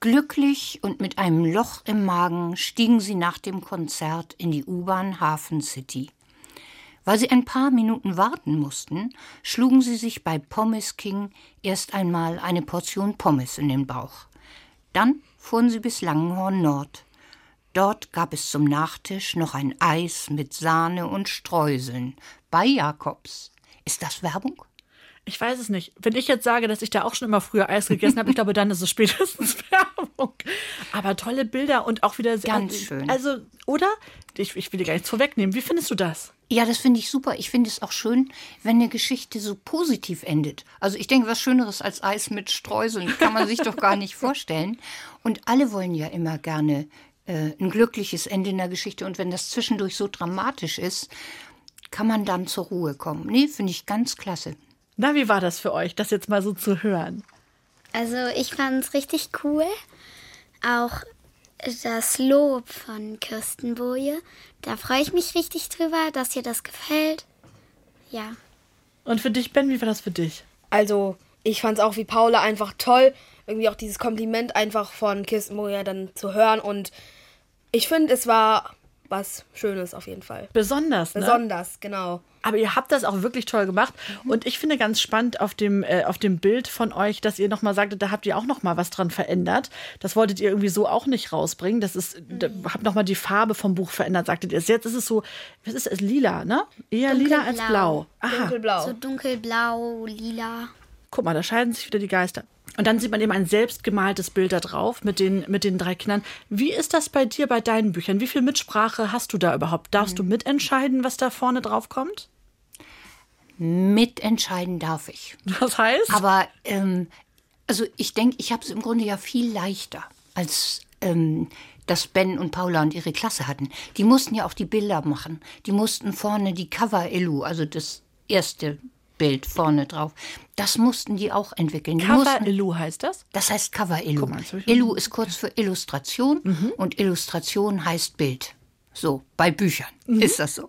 Speaker 4: Glücklich und mit einem Loch im Magen stiegen sie nach dem Konzert in die U-Bahn Hafen City. Weil sie ein paar Minuten warten mussten, schlugen sie sich bei Pommes King erst einmal eine Portion Pommes in den Bauch. Dann fuhren sie bis Langenhorn Nord. Dort gab es zum Nachtisch noch ein Eis mit Sahne und Streuseln bei Jakobs. Ist das Werbung?
Speaker 2: Ich weiß es nicht. Wenn ich jetzt sage, dass ich da auch schon immer früher Eis gegessen habe, ich glaube, dann ist es spätestens [LAUGHS] Werbung. Aber tolle Bilder und auch wieder sehr.
Speaker 4: Ganz schön.
Speaker 2: Also, oder? Ich, ich will dir gar nichts vorwegnehmen. Wie findest du das?
Speaker 4: Ja, das finde ich super. Ich finde es auch schön, wenn eine Geschichte so positiv endet. Also ich denke, was Schöneres als Eis mit Streuseln kann man sich doch gar nicht [LAUGHS] vorstellen. Und alle wollen ja immer gerne äh, ein glückliches Ende in der Geschichte. Und wenn das zwischendurch so dramatisch ist, kann man dann zur Ruhe kommen. Nee, finde ich ganz klasse.
Speaker 2: Na, wie war das für euch, das jetzt mal so zu hören?
Speaker 5: Also ich fand es richtig cool. Auch das Lob von Kirsten Boje. Da freue ich mich richtig drüber, dass dir das gefällt. Ja.
Speaker 2: Und für dich, Ben, wie war das für dich?
Speaker 7: Also, ich fand es auch wie Paula einfach toll, irgendwie auch dieses Kompliment einfach von Kirsten Moja dann zu hören. Und ich finde, es war was Schönes auf jeden Fall.
Speaker 2: Besonders, ne?
Speaker 7: Besonders, genau.
Speaker 2: Aber ihr habt das auch wirklich toll gemacht. Und ich finde ganz spannend auf dem, äh, auf dem Bild von euch, dass ihr nochmal sagtet, da habt ihr auch nochmal was dran verändert. Das wolltet ihr irgendwie so auch nicht rausbringen. Das ist, da habt nochmal die Farbe vom Buch verändert, sagtet ihr. Jetzt ist es so, was ist es? Lila, ne? Eher lila als blau. Aha.
Speaker 7: Dunkelblau.
Speaker 5: So dunkelblau, lila.
Speaker 2: Guck mal, da scheiden sich wieder die Geister. Und dann sieht man eben ein selbstgemaltes Bild da drauf mit den, mit den drei Kindern. Wie ist das bei dir bei deinen Büchern? Wie viel Mitsprache hast du da überhaupt? Darfst du mitentscheiden, was da vorne drauf kommt?
Speaker 4: Mitentscheiden darf ich.
Speaker 2: Das heißt?
Speaker 4: Aber ähm, also ich denke, ich habe es im Grunde ja viel leichter, als ähm, das Ben und Paula und ihre Klasse hatten. Die mussten ja auch die Bilder machen. Die mussten vorne die Cover-Elu, also das erste Bild vorne drauf, das mussten die auch entwickeln.
Speaker 2: Cover-Illu heißt das?
Speaker 4: das heißt
Speaker 2: ich-
Speaker 4: Elu ist kurz für Illustration und Illustration heißt Bild. So, bei Büchern ist das so.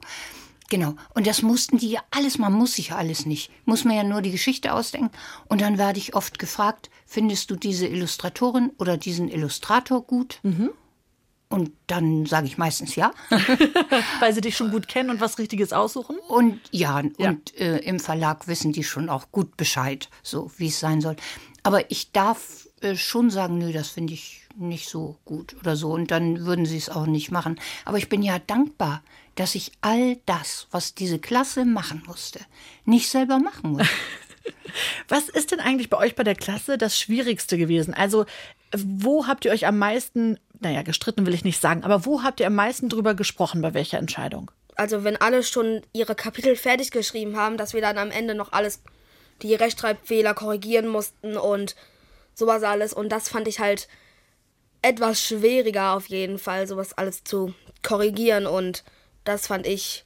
Speaker 4: Genau. Und das mussten die ja alles, man muss sich ja alles nicht. Muss man ja nur die Geschichte ausdenken. Und dann werde ich oft gefragt, findest du diese Illustratorin oder diesen Illustrator gut? Und dann sage ich meistens ja. [LAUGHS]
Speaker 2: Weil sie dich schon gut kennen und was Richtiges aussuchen?
Speaker 4: Und ja, und äh, im Verlag wissen die schon auch gut Bescheid, so wie es sein soll. Aber ich darf äh, schon sagen, nö, das finde ich nicht so gut oder so. Und dann würden sie es auch nicht machen. Aber ich bin ja dankbar, dass ich all das, was diese Klasse machen musste, nicht selber machen muss. [LAUGHS]
Speaker 2: Was ist denn eigentlich bei euch bei der Klasse das Schwierigste gewesen? Also, wo habt ihr euch am meisten, naja, gestritten will ich nicht sagen, aber wo habt ihr am meisten drüber gesprochen, bei welcher Entscheidung?
Speaker 7: Also wenn alle schon ihre Kapitel fertig geschrieben haben, dass wir dann am Ende noch alles, die Rechtschreibfehler korrigieren mussten und sowas alles. Und das fand ich halt etwas schwieriger auf jeden Fall, sowas alles zu korrigieren. Und das fand ich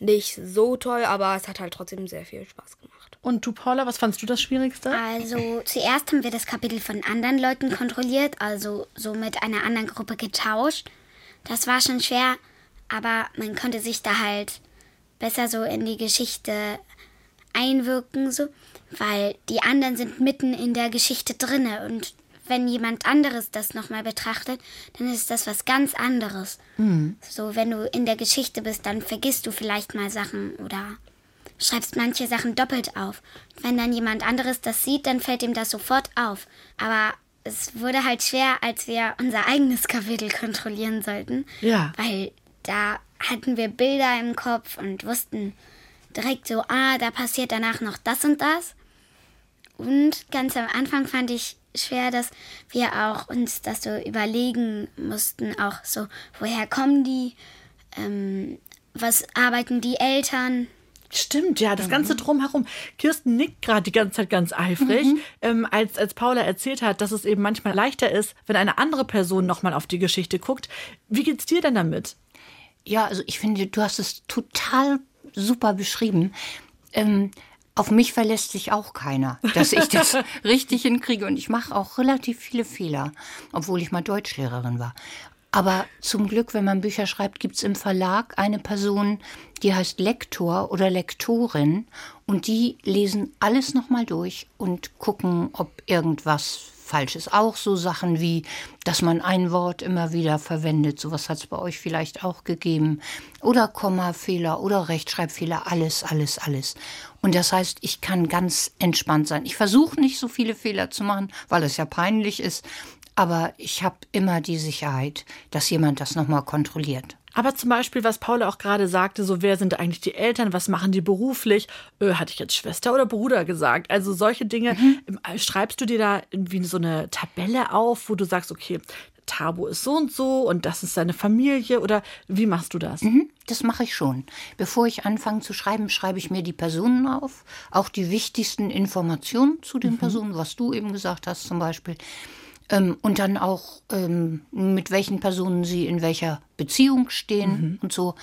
Speaker 7: nicht so toll, aber es hat halt trotzdem sehr viel Spaß gemacht.
Speaker 2: Und du, Paula, was fandst du das Schwierigste?
Speaker 5: Also zuerst haben wir das Kapitel von anderen Leuten kontrolliert, also so mit einer anderen Gruppe getauscht. Das war schon schwer, aber man konnte sich da halt besser so in die Geschichte einwirken, so, weil die anderen sind mitten in der Geschichte drinne und wenn jemand anderes das nochmal betrachtet, dann ist das was ganz anderes. So, wenn du in der Geschichte bist, dann vergisst du vielleicht mal Sachen oder schreibst manche Sachen doppelt auf. Wenn dann jemand anderes das sieht, dann fällt ihm das sofort auf. Aber es wurde halt schwer, als wir unser eigenes Kapitel kontrollieren sollten.
Speaker 2: Ja.
Speaker 5: Weil da hatten wir Bilder im Kopf und wussten direkt so, ah, da passiert danach noch das und das. Und ganz am Anfang fand ich schwer, dass wir auch uns das so überlegen mussten, auch so, woher kommen die, ähm, was arbeiten die Eltern
Speaker 2: Stimmt, ja, das ganze Drumherum. Kirsten nickt gerade die ganze Zeit ganz eifrig, ähm, als, als Paula erzählt hat, dass es eben manchmal leichter ist, wenn eine andere Person nochmal auf die Geschichte guckt. Wie geht's dir denn damit?
Speaker 4: Ja, also ich finde, du hast es total super beschrieben. Ähm, auf mich verlässt sich auch keiner, dass ich das [LAUGHS] richtig hinkriege. Und ich mache auch relativ viele Fehler, obwohl ich mal Deutschlehrerin war. Aber zum Glück, wenn man Bücher schreibt, gibt's im Verlag eine Person, die heißt Lektor oder Lektorin. Und die lesen alles nochmal durch und gucken, ob irgendwas falsch ist. Auch so Sachen wie, dass man ein Wort immer wieder verwendet. Sowas hat's bei euch vielleicht auch gegeben. Oder Kommafehler oder Rechtschreibfehler. Alles, alles, alles. Und das heißt, ich kann ganz entspannt sein. Ich versuche nicht so viele Fehler zu machen, weil es ja peinlich ist. Aber ich habe immer die Sicherheit, dass jemand das nochmal kontrolliert.
Speaker 2: Aber zum Beispiel, was Paula auch gerade sagte, so wer sind eigentlich die Eltern, was machen die beruflich? Äh, hatte ich jetzt Schwester oder Bruder gesagt? Also solche Dinge. Äh, Schreibst du dir da irgendwie so eine Tabelle auf, wo du sagst, okay, Tabo ist so und so und das ist seine Familie oder wie machst du das?
Speaker 4: Mhm, das mache ich schon. Bevor ich anfange zu schreiben, schreibe ich mir die Personen auf, auch die wichtigsten Informationen zu den Personen, was du eben gesagt hast zum Beispiel. Ähm, und dann auch, ähm, mit welchen Personen sie in welcher Beziehung stehen und so.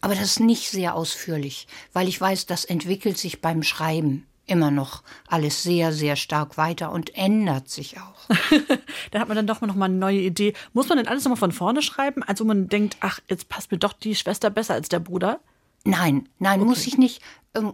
Speaker 4: Aber das ist nicht sehr ausführlich, weil ich weiß, das entwickelt sich beim Schreiben immer noch alles sehr, sehr stark weiter und ändert sich auch. [LAUGHS]
Speaker 2: da hat man dann doch noch mal eine neue Idee. Muss man denn alles nochmal von vorne schreiben? Also man denkt, ach, jetzt passt mir doch die Schwester besser als der Bruder?
Speaker 4: Nein, nein, muss ich nicht. Ähm,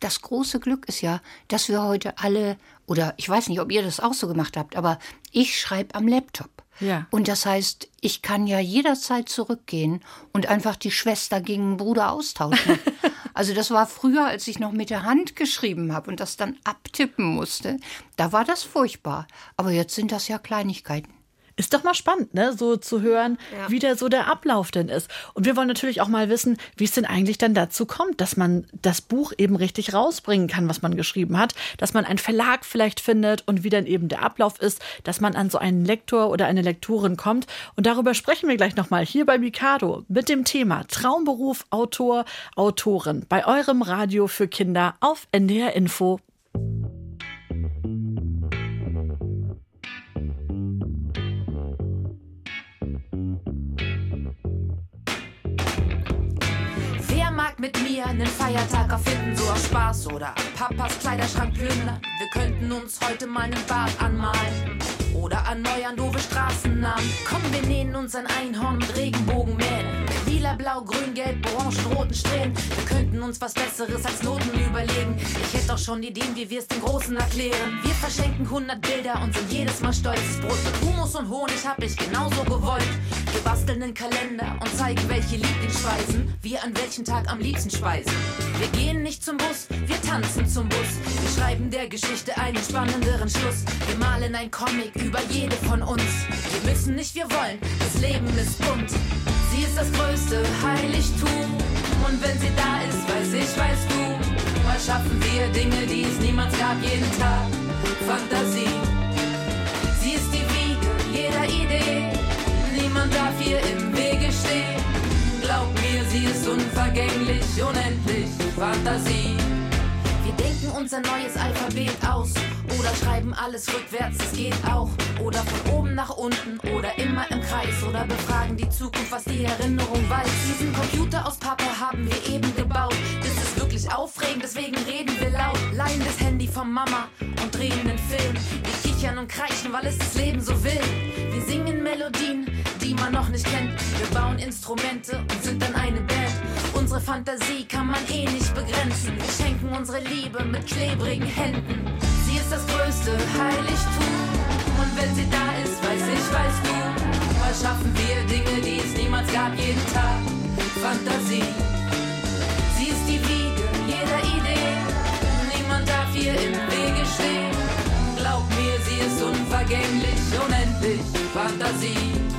Speaker 4: Das große Glück ist ja, dass wir heute alle, oder ich weiß nicht, ob ihr das auch so gemacht habt, aber ich schreibe am Laptop.
Speaker 2: Ja.
Speaker 4: Und das heißt, ich kann ja jederzeit zurückgehen und einfach die Schwester gegen den Bruder austauschen. [LAUGHS] also das war früher, als ich noch mit der Hand geschrieben habe und das dann abtippen musste. Da war das furchtbar. Aber jetzt sind das ja Kleinigkeiten.
Speaker 2: Ist doch mal spannend, ne? So zu hören, wie der so der Ablauf denn ist. Und wir wollen natürlich auch mal wissen, wie es denn eigentlich dann dazu kommt, dass man das Buch eben richtig rausbringen kann, was man geschrieben hat, dass man einen Verlag vielleicht findet und wie dann eben der Ablauf ist, dass man an so einen Lektor oder eine Lektorin kommt. Und darüber sprechen wir gleich nochmal hier bei Mikado mit dem Thema Traumberuf, Autor, Autorin bei eurem Radio für Kinder auf NDR Info.
Speaker 11: Mit mir einen Feiertag erfinden, so aus Spaß oder Papas Kleiderschrank plündern? Wir könnten uns heute mal einen Bart anmalen oder erneuern doofe Straßennamen. Komm, wir nähen uns ein Einhorn mit Regenbogenmähen. Lila, blau, grün, gelb, orange roten Strähnen. Wir könnten uns was Besseres als Noten überlegen. Ich hätte doch schon Ideen, wie wir es den Großen erklären. Wir verschenken 100 Bilder und sind jedes Mal stolz. Brot mit Humus und Honig hab ich genauso gewollt. Wir basteln einen Kalender und zeigen, welche Lieblingsspeisen wir an welchem Tag am liebsten speisen. Wir gehen nicht zum Bus, wir tanzen zum Bus. Wir schreiben der Geschichte einen spannenderen Schluss. Wir malen ein Comic über jede von uns. Wir müssen nicht, wir wollen, das Leben ist bunt. Sie ist das größte Heiligtum. Und wenn sie da ist, weiß ich, weißt du. Mal schaffen wir Dinge, die es niemals gab, jeden Tag. Fantasie. Sie ist die Wiege jeder Idee. Niemand darf ihr im Wege stehen. Glaub mir, sie ist unvergänglich, unendlich. Fantasie. Wir denken unser neues Alphabet aus oder schreiben alles rückwärts, es geht auch. Oder von oben nach unten oder immer im Kreis oder befragen die Zukunft, was die Erinnerung weiß. Diesen Computer aus Pappe haben wir eben gebaut. Das ist wirklich aufregend, deswegen reden wir laut. Leihen das Handy von Mama und drehen den Film. Wir kichern und kreischen, weil es das Leben so will. Wir singen Melodien, die man noch nicht kennt. Wir bauen Instrumente und sind dann eine Band. Unsere Fantasie kann man eh nicht begrenzen. Wir schenken unsere Liebe mit klebrigen Händen. Sie ist das größte Heiligtum. Und wenn sie da ist, weiß ich, weißt du. Mal schaffen wir Dinge, die es niemals gab, jeden Tag. Fantasie. Sie ist die Wiege jeder Idee. Niemand darf ihr im Wege stehen. Glaub mir, sie ist unvergänglich, unendlich. Fantasie.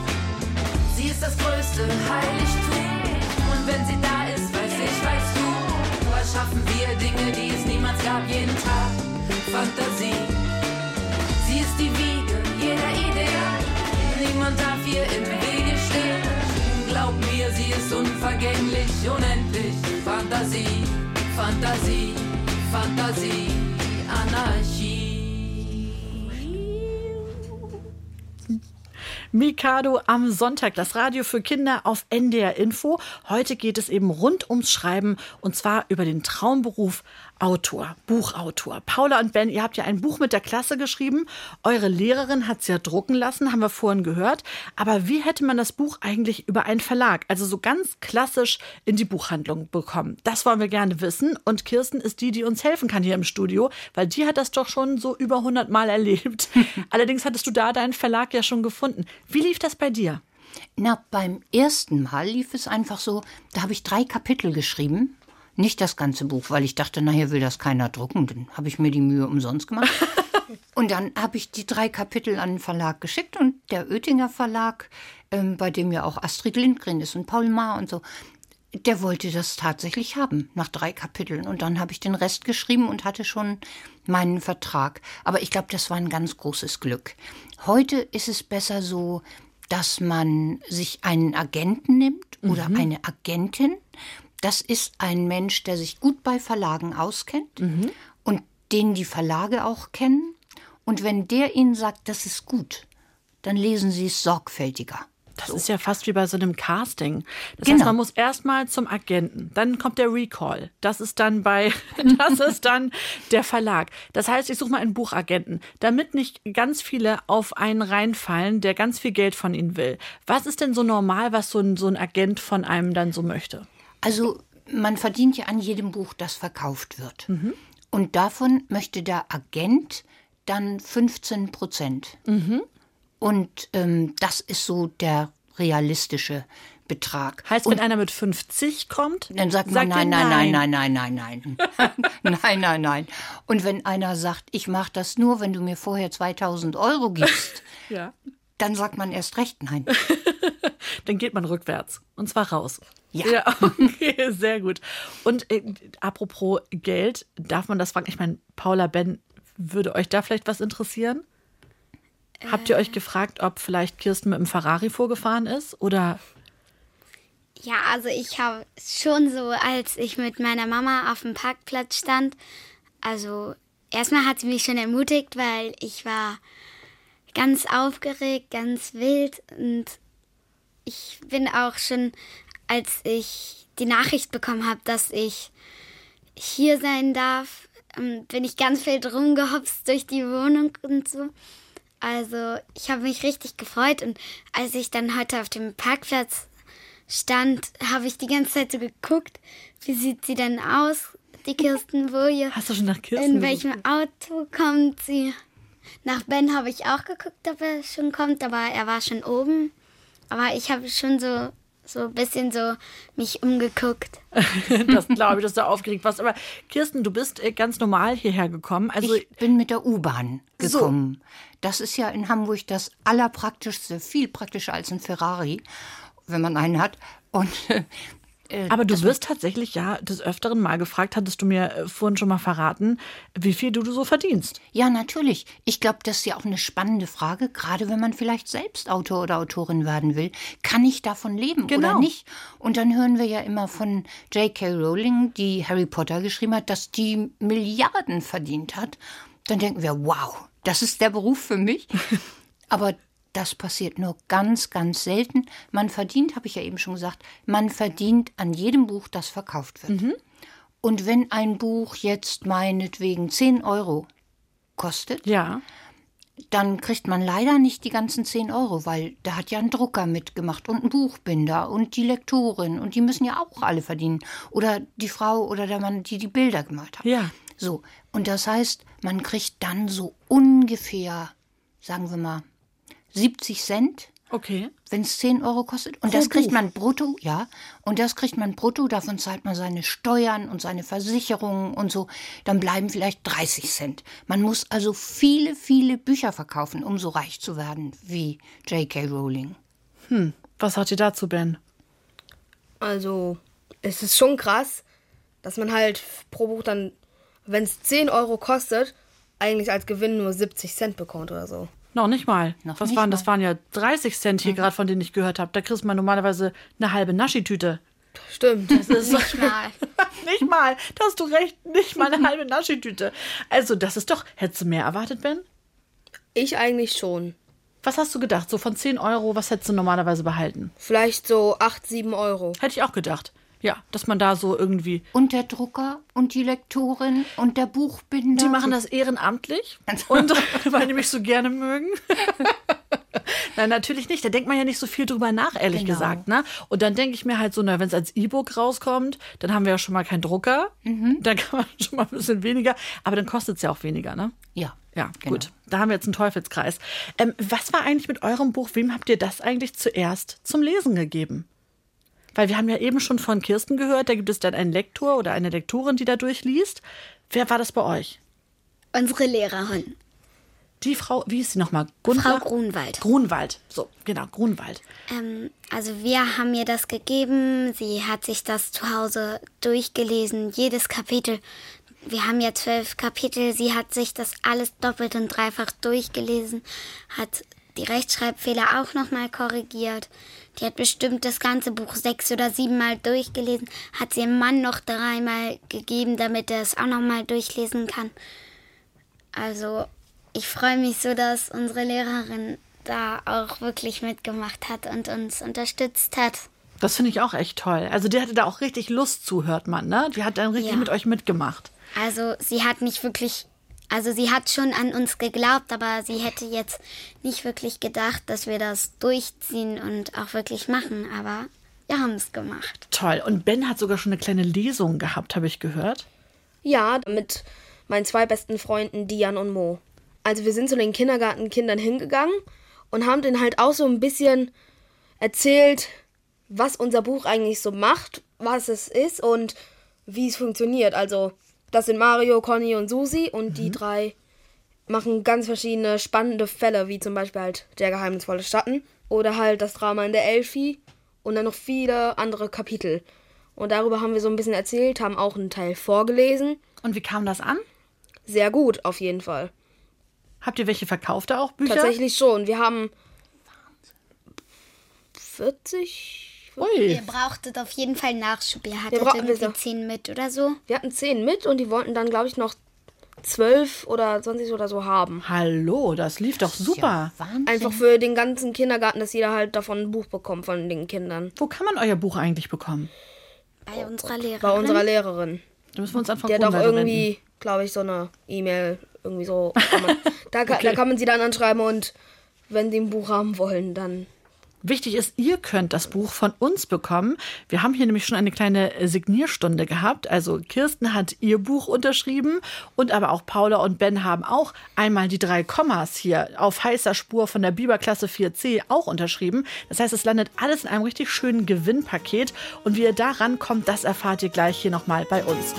Speaker 11: Ist das größte Heiligtum. Und wenn sie da ist, weiß ich, weißt du. Was schaffen wir Dinge, die es niemals gab, jeden Tag. Fantasie. Sie ist die Wiege jeder Idee. Niemand darf ihr im Wege stehen. Glaub mir, sie ist unvergänglich, unendlich. Fantasie. Fantasie, Fantasie,
Speaker 2: Mikado am Sonntag, das Radio für Kinder auf NDR Info. Heute geht es eben rund ums Schreiben und zwar über den Traumberuf Autor, Buchautor. Paula und Ben, ihr habt ja ein Buch mit der Klasse geschrieben. Eure Lehrerin hat es ja drucken lassen, haben wir vorhin gehört. Aber wie hätte man das Buch eigentlich über einen Verlag, also so ganz klassisch in die Buchhandlung bekommen? Das wollen wir gerne wissen. Und Kirsten ist die, die uns helfen kann hier im Studio, weil die hat das doch schon so über 100 Mal erlebt. [LAUGHS] Allerdings hattest du da deinen Verlag ja schon gefunden. Wie lief das bei dir?
Speaker 4: Na, beim ersten Mal lief es einfach so, da habe ich drei Kapitel geschrieben. Nicht das ganze Buch, weil ich dachte, nachher will das keiner drucken. Dann habe ich mir die Mühe umsonst gemacht. [LAUGHS] und dann habe ich die drei Kapitel an den Verlag geschickt und der Oettinger Verlag, ähm, bei dem ja auch Astrid Lindgren ist und Paul Maar und so, der wollte das tatsächlich haben, nach drei Kapiteln. Und dann habe ich den Rest geschrieben und hatte schon meinen Vertrag. Aber ich glaube, das war ein ganz großes Glück. Heute ist es besser so, dass man sich einen Agenten nimmt oder
Speaker 2: Mhm.
Speaker 4: eine Agentin. Das ist ein Mensch, der sich gut bei Verlagen auskennt
Speaker 2: Mhm.
Speaker 4: und den die Verlage auch kennen. Und wenn der ihnen sagt, das ist gut, dann lesen sie es sorgfältiger.
Speaker 2: Das ist ja fast wie bei so einem Casting. Das heißt,
Speaker 4: Genau.
Speaker 2: man muss erstmal zum Agenten, dann kommt der Recall. Das ist dann bei, [LAUGHS] das ist dann der Verlag. Das heißt, ich suche mal einen Buchagenten, damit nicht ganz viele auf einen reinfallen, der ganz viel Geld von ihnen will. Was ist denn so normal, was so ein, so ein Agent von einem dann so möchte?
Speaker 4: Also man verdient ja an jedem Buch, das verkauft wird.
Speaker 2: Mhm.
Speaker 4: Und davon möchte der Agent dann 15 Prozent.
Speaker 2: Mhm.
Speaker 4: Und ähm, das ist so der realistische Betrag.
Speaker 2: Heißt, wenn einer mit 50 kommt,
Speaker 4: dann sagt man
Speaker 2: sagt
Speaker 4: nein, nein,
Speaker 2: nein.
Speaker 4: nein, nein, nein, nein, nein, nein, [LAUGHS] nein, nein. Und wenn einer sagt, ich mache das nur, wenn du mir vorher 2000 Euro gibst, [LAUGHS]
Speaker 2: Ja.
Speaker 4: dann sagt man erst recht nein. [LAUGHS]
Speaker 2: Dann geht man rückwärts. Und zwar raus.
Speaker 4: Ja. [LAUGHS]
Speaker 2: okay, sehr gut. Und äh, apropos Geld, darf man das fragen? Ich meine, Paula, Ben, würde euch da vielleicht was interessieren? Habt ihr euch gefragt, ob vielleicht Kirsten mit dem Ferrari vorgefahren ist? Oder
Speaker 5: Ja, also ich habe schon so, als ich mit meiner Mama auf dem Parkplatz stand, also erstmal hat sie mich schon ermutigt, weil ich war ganz aufgeregt, ganz wild und ich bin auch schon, als ich die Nachricht bekommen habe, dass ich hier sein darf, ähm, bin ich ganz viel drum gehopst durch die Wohnung und so. Also ich habe mich richtig gefreut und als ich dann heute auf dem Parkplatz stand, habe ich die ganze Zeit so geguckt, wie sieht sie denn aus, die Kirsten Boje.
Speaker 2: hast du schon nach Kirsten
Speaker 5: In welchem? Auto kommt sie? Nach Ben habe ich auch geguckt, ob er schon kommt, aber er war schon oben. Aber ich habe schon so, so ein bisschen so mich umgeguckt. [LAUGHS]
Speaker 2: das glaube ich, dass du aufgeregt warst. Aber Kirsten, du bist äh, ganz normal hierher gekommen. Also
Speaker 4: ich bin mit der U-Bahn gekommen. Das ist ja in Hamburg das allerpraktischste, viel praktischer als ein Ferrari, wenn man einen hat. Und äh,
Speaker 2: Aber du wirst tatsächlich ja des Öfteren mal gefragt, hattest du mir äh, vorhin schon mal verraten, wie viel du, du so verdienst.
Speaker 4: Ja, natürlich. Ich glaube, das ist ja auch eine spannende Frage, gerade wenn man vielleicht selbst Autor oder Autorin werden will. Kann ich davon leben
Speaker 2: Genau.
Speaker 4: oder nicht? Und dann hören wir ja immer von J.K. Rowling, die Harry Potter geschrieben hat, dass die Milliarden verdient hat. Dann denken wir, wow, das ist der Beruf für mich. [LAUGHS] Aber das passiert nur ganz, ganz selten. Man verdient, habe ich ja eben schon gesagt, man verdient an jedem Buch, das verkauft wird. Und wenn ein Buch jetzt meinetwegen 10 Euro kostet,
Speaker 2: Ja.
Speaker 4: dann kriegt man leider nicht die ganzen 10 Euro, weil da hat ja ein Drucker mitgemacht und ein Buchbinder und die Lektorin und die müssen ja auch alle verdienen. Oder die Frau oder der Mann, die die Bilder gemacht hat.
Speaker 2: Ja.
Speaker 4: So, und das heißt, man kriegt dann so ungefähr, sagen wir mal, 70 Cent
Speaker 2: Okay.
Speaker 4: wenn es 10 Euro kostet. Und
Speaker 2: Pro
Speaker 4: das kriegt
Speaker 2: Buch.
Speaker 4: man brutto, ja. Und das kriegt man brutto, davon zahlt man seine Steuern und seine Versicherungen und so. Dann bleiben vielleicht 30 Cent. Man muss also viele, viele Bücher verkaufen, um so reich zu werden wie J.K. Rowling.
Speaker 2: Hm. Was sagt ihr dazu, Ben?
Speaker 7: Also, es ist schon krass, dass man halt pro Buch dann, wenn es 10 Euro kostet, eigentlich als Gewinn nur 70 Cent bekommt oder so.
Speaker 2: Noch nicht mal.
Speaker 4: Noch
Speaker 2: Was
Speaker 4: nicht
Speaker 2: waren
Speaker 4: mal.
Speaker 2: das? waren ja 30 Cent hier gerade, von denen ich gehört habe. Da kriegst man normalerweise eine halbe Naschitüte.
Speaker 7: Stimmt.
Speaker 2: Das ist [LAUGHS]
Speaker 5: Nicht mal. [LAUGHS]
Speaker 2: nicht mal, da hast du recht, nicht mal eine halbe Naschitüte. Also, das ist doch, hättest du mehr erwartet, Ben?
Speaker 7: Ich eigentlich schon.
Speaker 2: Was hast du gedacht? So von 10 Euro, was hättest du normalerweise behalten?
Speaker 7: Vielleicht so 8, 7 Euro.
Speaker 2: Hätte ich auch gedacht. Ja, dass man da so irgendwie.
Speaker 4: Und der Drucker und die Lektorin und der Buchbinder.
Speaker 2: Die machen das ehrenamtlich [LAUGHS] und [LAUGHS] weil die mich so gerne mögen. [LAUGHS] Nein, natürlich nicht. Da denkt man ja nicht so viel drüber nach, ehrlich
Speaker 4: Genau.
Speaker 2: gesagt. Ne? Und dann denke ich mir halt so, na, wenn es als E-Book rauskommt, dann haben wir ja schon mal keinen Drucker. Dann kann man schon mal ein bisschen weniger. Aber dann kostet es ja auch weniger, ne?
Speaker 4: Ja.
Speaker 2: Ja,
Speaker 4: Genau.
Speaker 2: gut. Da haben wir jetzt einen Teufelskreis. Ähm, was war eigentlich mit eurem Buch? Wem habt ihr das eigentlich zuerst zum Lesen gegeben? Weil wir haben ja eben schon von Kirsten gehört, da gibt es dann einen Lektor oder eine Lektorin, die da durchliest. Wer war das bei euch?
Speaker 5: Unsere Lehrerin,
Speaker 2: Die Frau, wie ist sie nochmal?
Speaker 5: Frau? Grunwald.
Speaker 2: Grunwald. So, genau, Grunwald.
Speaker 5: Ähm, also wir haben ihr das gegeben. Sie hat sich das zu Hause durchgelesen, jedes Kapitel. Wir haben ja zwölf Kapitel. Sie hat sich das alles doppelt und dreifach durchgelesen, hat die Rechtschreibfehler auch nochmal korrigiert. Die hat bestimmt das ganze Buch sechs oder siebenmal durchgelesen, hat sie ihrem Mann noch dreimal gegeben, damit er es auch nochmal durchlesen kann. Also ich freue mich so, dass unsere Lehrerin da auch wirklich mitgemacht hat und uns unterstützt hat.
Speaker 2: Das finde ich auch echt toll. Also die hatte da auch richtig Lust zu, hört man, ne? Die hat dann richtig
Speaker 5: Ja.
Speaker 2: mit euch mitgemacht.
Speaker 5: Also sie hat nicht wirklich, also sie hat schon an uns geglaubt, aber sie hätte jetzt nicht wirklich gedacht, dass wir das durchziehen und auch wirklich machen. Aber wir haben es gemacht.
Speaker 2: Toll. Und Ben hat sogar schon eine kleine Lesung gehabt, habe ich gehört.
Speaker 7: Ja, mit meinen zwei besten Freunden Dian und Mo. Also wir sind zu den Kindergartenkindern hingegangen und haben denen halt auch so ein bisschen erzählt, was unser Buch eigentlich so macht, was es ist und wie es funktioniert. Also das sind Mario, Conny und Susi und die drei machen ganz verschiedene spannende Fälle, wie zum Beispiel halt der geheimnisvolle Schatten oder halt das Drama in der Elfi und dann noch viele andere Kapitel. Und darüber haben wir so ein bisschen erzählt, haben auch einen Teil vorgelesen.
Speaker 2: Und wie kam das an?
Speaker 7: Sehr gut, auf jeden Fall.
Speaker 2: Habt ihr welche verkauft da auch Bücher?
Speaker 7: Tatsächlich schon. Wir haben 40.
Speaker 2: Ui.
Speaker 5: Ihr brauchtet auf jeden Fall Nachschub. Ihr hattet
Speaker 7: wir
Speaker 5: irgendwie
Speaker 7: so.
Speaker 5: zehn mit oder so.
Speaker 7: Wir hatten 10 mit und die wollten dann, glaube ich, noch 12 oder 20 oder so haben.
Speaker 2: Hallo, das lief doch super.
Speaker 4: Wahnsinn.
Speaker 7: Einfach für den ganzen Kindergarten, dass jeder halt davon ein Buch bekommt von den Kindern.
Speaker 2: Wo kann man euer Buch eigentlich bekommen?
Speaker 5: Bei unserer Lehrerin.
Speaker 7: Bei unserer Lehrerin.
Speaker 2: Da müssen wir uns Frau
Speaker 7: Die hat auch irgendwie, glaube ich, so eine E-Mail. Irgendwie so. Kann man, da, kann, [LAUGHS] da kann man sie dann anschreiben und wenn die ein Buch haben wollen, dann
Speaker 2: Wichtig ist, ihr könnt das Buch von uns bekommen. Wir haben hier nämlich schon eine kleine äh, Signierstunde gehabt. Also Kirsten hat ihr Buch unterschrieben und aber auch Paula und Ben haben auch einmal die drei Kommas hier auf heißer Spur von der Biberklasse 4c auch unterschrieben. Das heißt, es landet alles in einem richtig schönen Gewinnpaket und wie ihr da rankommt, das erfahrt ihr gleich hier nochmal bei uns.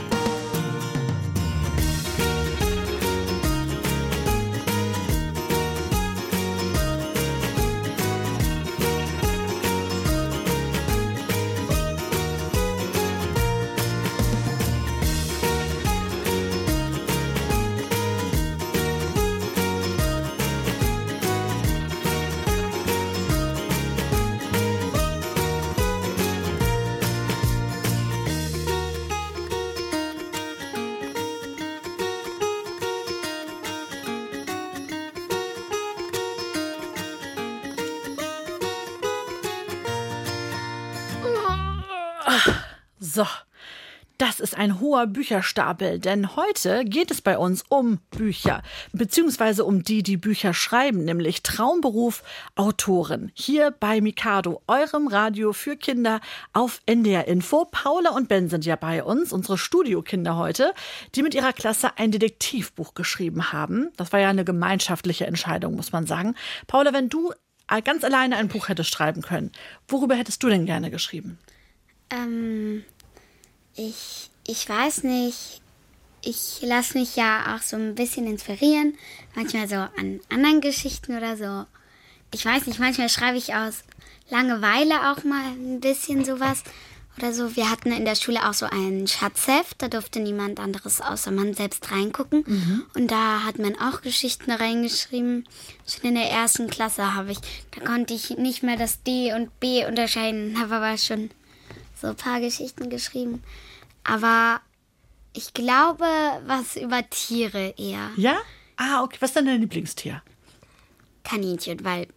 Speaker 2: Ein hoher Bücherstapel, denn heute geht es bei uns um Bücher, beziehungsweise um die, die Bücher schreiben, nämlich Traumberuf Autorin. Hier bei Mikado, eurem Radio für Kinder auf NDR Info. Paula und Ben sind ja bei uns, unsere Studiokinder heute, die mit ihrer Klasse ein Detektivbuch geschrieben haben. Das war ja eine gemeinschaftliche Entscheidung, muss man sagen. Paula, wenn du ganz alleine ein Buch hättest schreiben können, worüber hättest du denn gerne geschrieben?
Speaker 5: Ähm, ich, ich weiß nicht. Ich lasse mich ja auch so ein bisschen inspirieren. Manchmal so an anderen Geschichten oder so. Ich weiß nicht, manchmal schreibe ich aus Langeweile auch mal ein bisschen sowas. Oder so. Wir hatten in der Schule auch so ein Schatzheft. Da durfte niemand anderes außer man selbst reingucken. Und da hat man auch Geschichten reingeschrieben. Schon in der ersten Klasse habe ich. Da konnte ich nicht mehr das D und B unterscheiden. Habe aber schon so ein paar Geschichten geschrieben. Aber ich glaube, was über Tiere eher.
Speaker 2: Ja? Ah, okay. Was ist denn dein Lieblingstier?
Speaker 5: Kaninchen, weil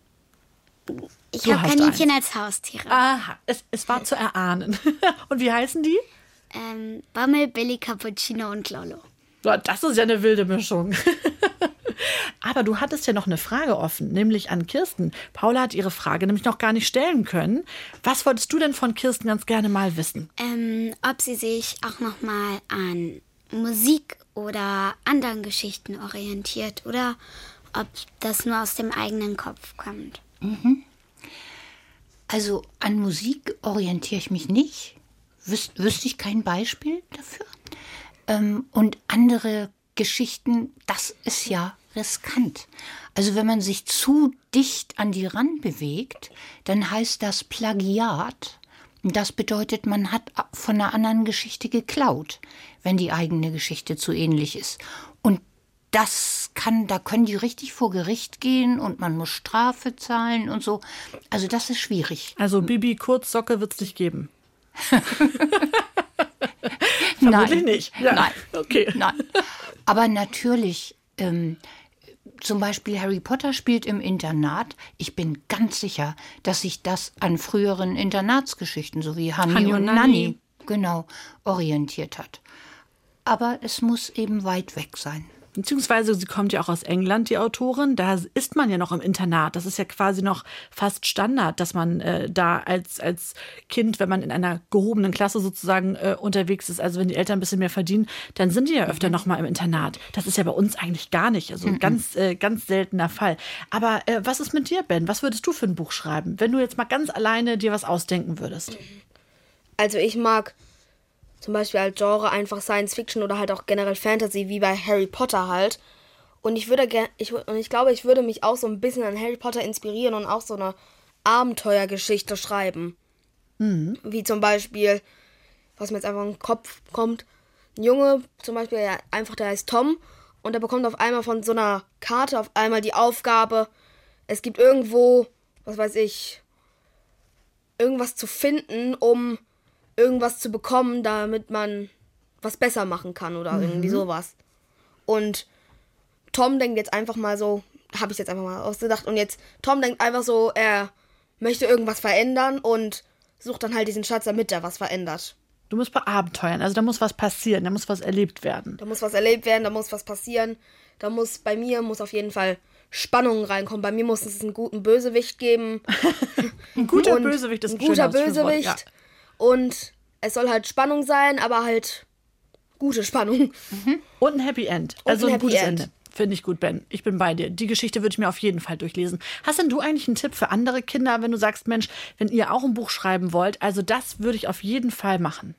Speaker 5: ich habe Kaninchen
Speaker 2: eins.
Speaker 5: als Haustiere.
Speaker 2: Aha, es, es war zu erahnen. [LAUGHS] Und wie heißen die?
Speaker 5: Ähm, Bammel, Billy, Cappuccino und Lolo.
Speaker 2: Das ist ja eine wilde Mischung. [LAUGHS] Aber du hattest ja noch eine Frage offen, nämlich an Kirsten. Paula hat ihre Frage nämlich noch gar nicht stellen können. Was wolltest du denn von Kirsten ganz gerne mal wissen?
Speaker 5: Ähm, ob sie sich auch nochmal an Musik oder anderen Geschichten orientiert oder ob das nur aus dem eigenen Kopf kommt.
Speaker 4: Also an Musik orientiere ich mich nicht. Wüs wüsste ich kein Beispiel dafür. Ähm, und andere Geschichten, das ist ja riskant. Also wenn man sich zu dicht an die ran bewegt, dann heißt das Plagiat. Das bedeutet, man hat von einer anderen Geschichte geklaut, wenn die eigene Geschichte zu ähnlich ist. Und das kann, da können die richtig vor Gericht gehen und man muss Strafe zahlen und so. Also das ist schwierig.
Speaker 2: Also Bibi Kurzsocke wird es nicht geben. [LAUGHS]
Speaker 4: Nein.
Speaker 2: Vermutlich nicht. Ja.
Speaker 4: Nein.
Speaker 2: Okay.
Speaker 4: Nein. Aber natürlich, ähm, zum Beispiel Harry Potter spielt im Internat. Ich bin ganz sicher, dass sich das an früheren Internatsgeschichten, so wie Hanni,
Speaker 2: Hanni
Speaker 4: und, Nanni,
Speaker 2: Nanni.
Speaker 4: genau, orientiert hat. Aber es muss eben weit weg sein.
Speaker 2: Beziehungsweise sie kommt ja auch aus England, die Autorin. Da ist man ja noch im Internat. Das ist ja quasi noch fast Standard, dass man äh, da als, als Kind, wenn man in einer gehobenen Klasse sozusagen äh, unterwegs ist, also wenn die Eltern ein bisschen mehr verdienen, dann sind die ja öfter noch mal im Internat. Das ist ja bei uns eigentlich gar nicht. Also ein ganz, äh, ganz seltener Fall. Aber äh, was ist mit dir, Ben? Was würdest du für ein Buch schreiben, wenn du jetzt mal ganz alleine dir was ausdenken würdest?
Speaker 7: Also ich mag zum Beispiel als Genre einfach Science Fiction oder halt auch generell Fantasy, wie bei Harry Potter halt. Und ich würde gerne, ich, und ich glaube, ich würde mich auch so ein bisschen an Harry Potter inspirieren und auch so eine Abenteuergeschichte schreiben. Wie zum Beispiel, was mir jetzt einfach in den Kopf kommt, ein Junge, zum Beispiel, ja, einfach der heißt Tom und der bekommt auf einmal von so einer Karte auf einmal die Aufgabe, es gibt irgendwo, was weiß ich, irgendwas zu finden, um irgendwas zu bekommen, damit man was besser machen kann oder irgendwie sowas. Und Tom denkt jetzt einfach mal so, habe ich jetzt einfach mal ausgedacht, und jetzt Tom denkt einfach so, er möchte irgendwas verändern und sucht dann halt diesen Schatz, damit er was verändert.
Speaker 2: Du musst bei Abenteuern, also da muss was passieren, da muss was erlebt werden.
Speaker 7: Da muss was erlebt werden, da muss was passieren. Da muss bei mir muss auf jeden Fall Spannung reinkommen. Bei mir muss es einen guten Bösewicht geben. [LAUGHS]
Speaker 2: Ein guter
Speaker 7: Und
Speaker 2: Bösewicht ist ein
Speaker 7: ein guter Bösewicht.
Speaker 2: ja.
Speaker 7: Und es soll halt Spannung sein, aber halt gute Spannung.
Speaker 2: Und ein Happy End.
Speaker 7: Und
Speaker 2: also
Speaker 7: ein
Speaker 2: ein, gutes
Speaker 7: End.
Speaker 2: Ende. Finde ich gut, Ben. Ich bin bei dir. Die Geschichte würde ich mir auf jeden Fall durchlesen. Hast denn du eigentlich einen Tipp für andere Kinder, wenn du sagst, Mensch, wenn ihr auch ein Buch schreiben wollt, also das würde ich auf jeden Fall machen.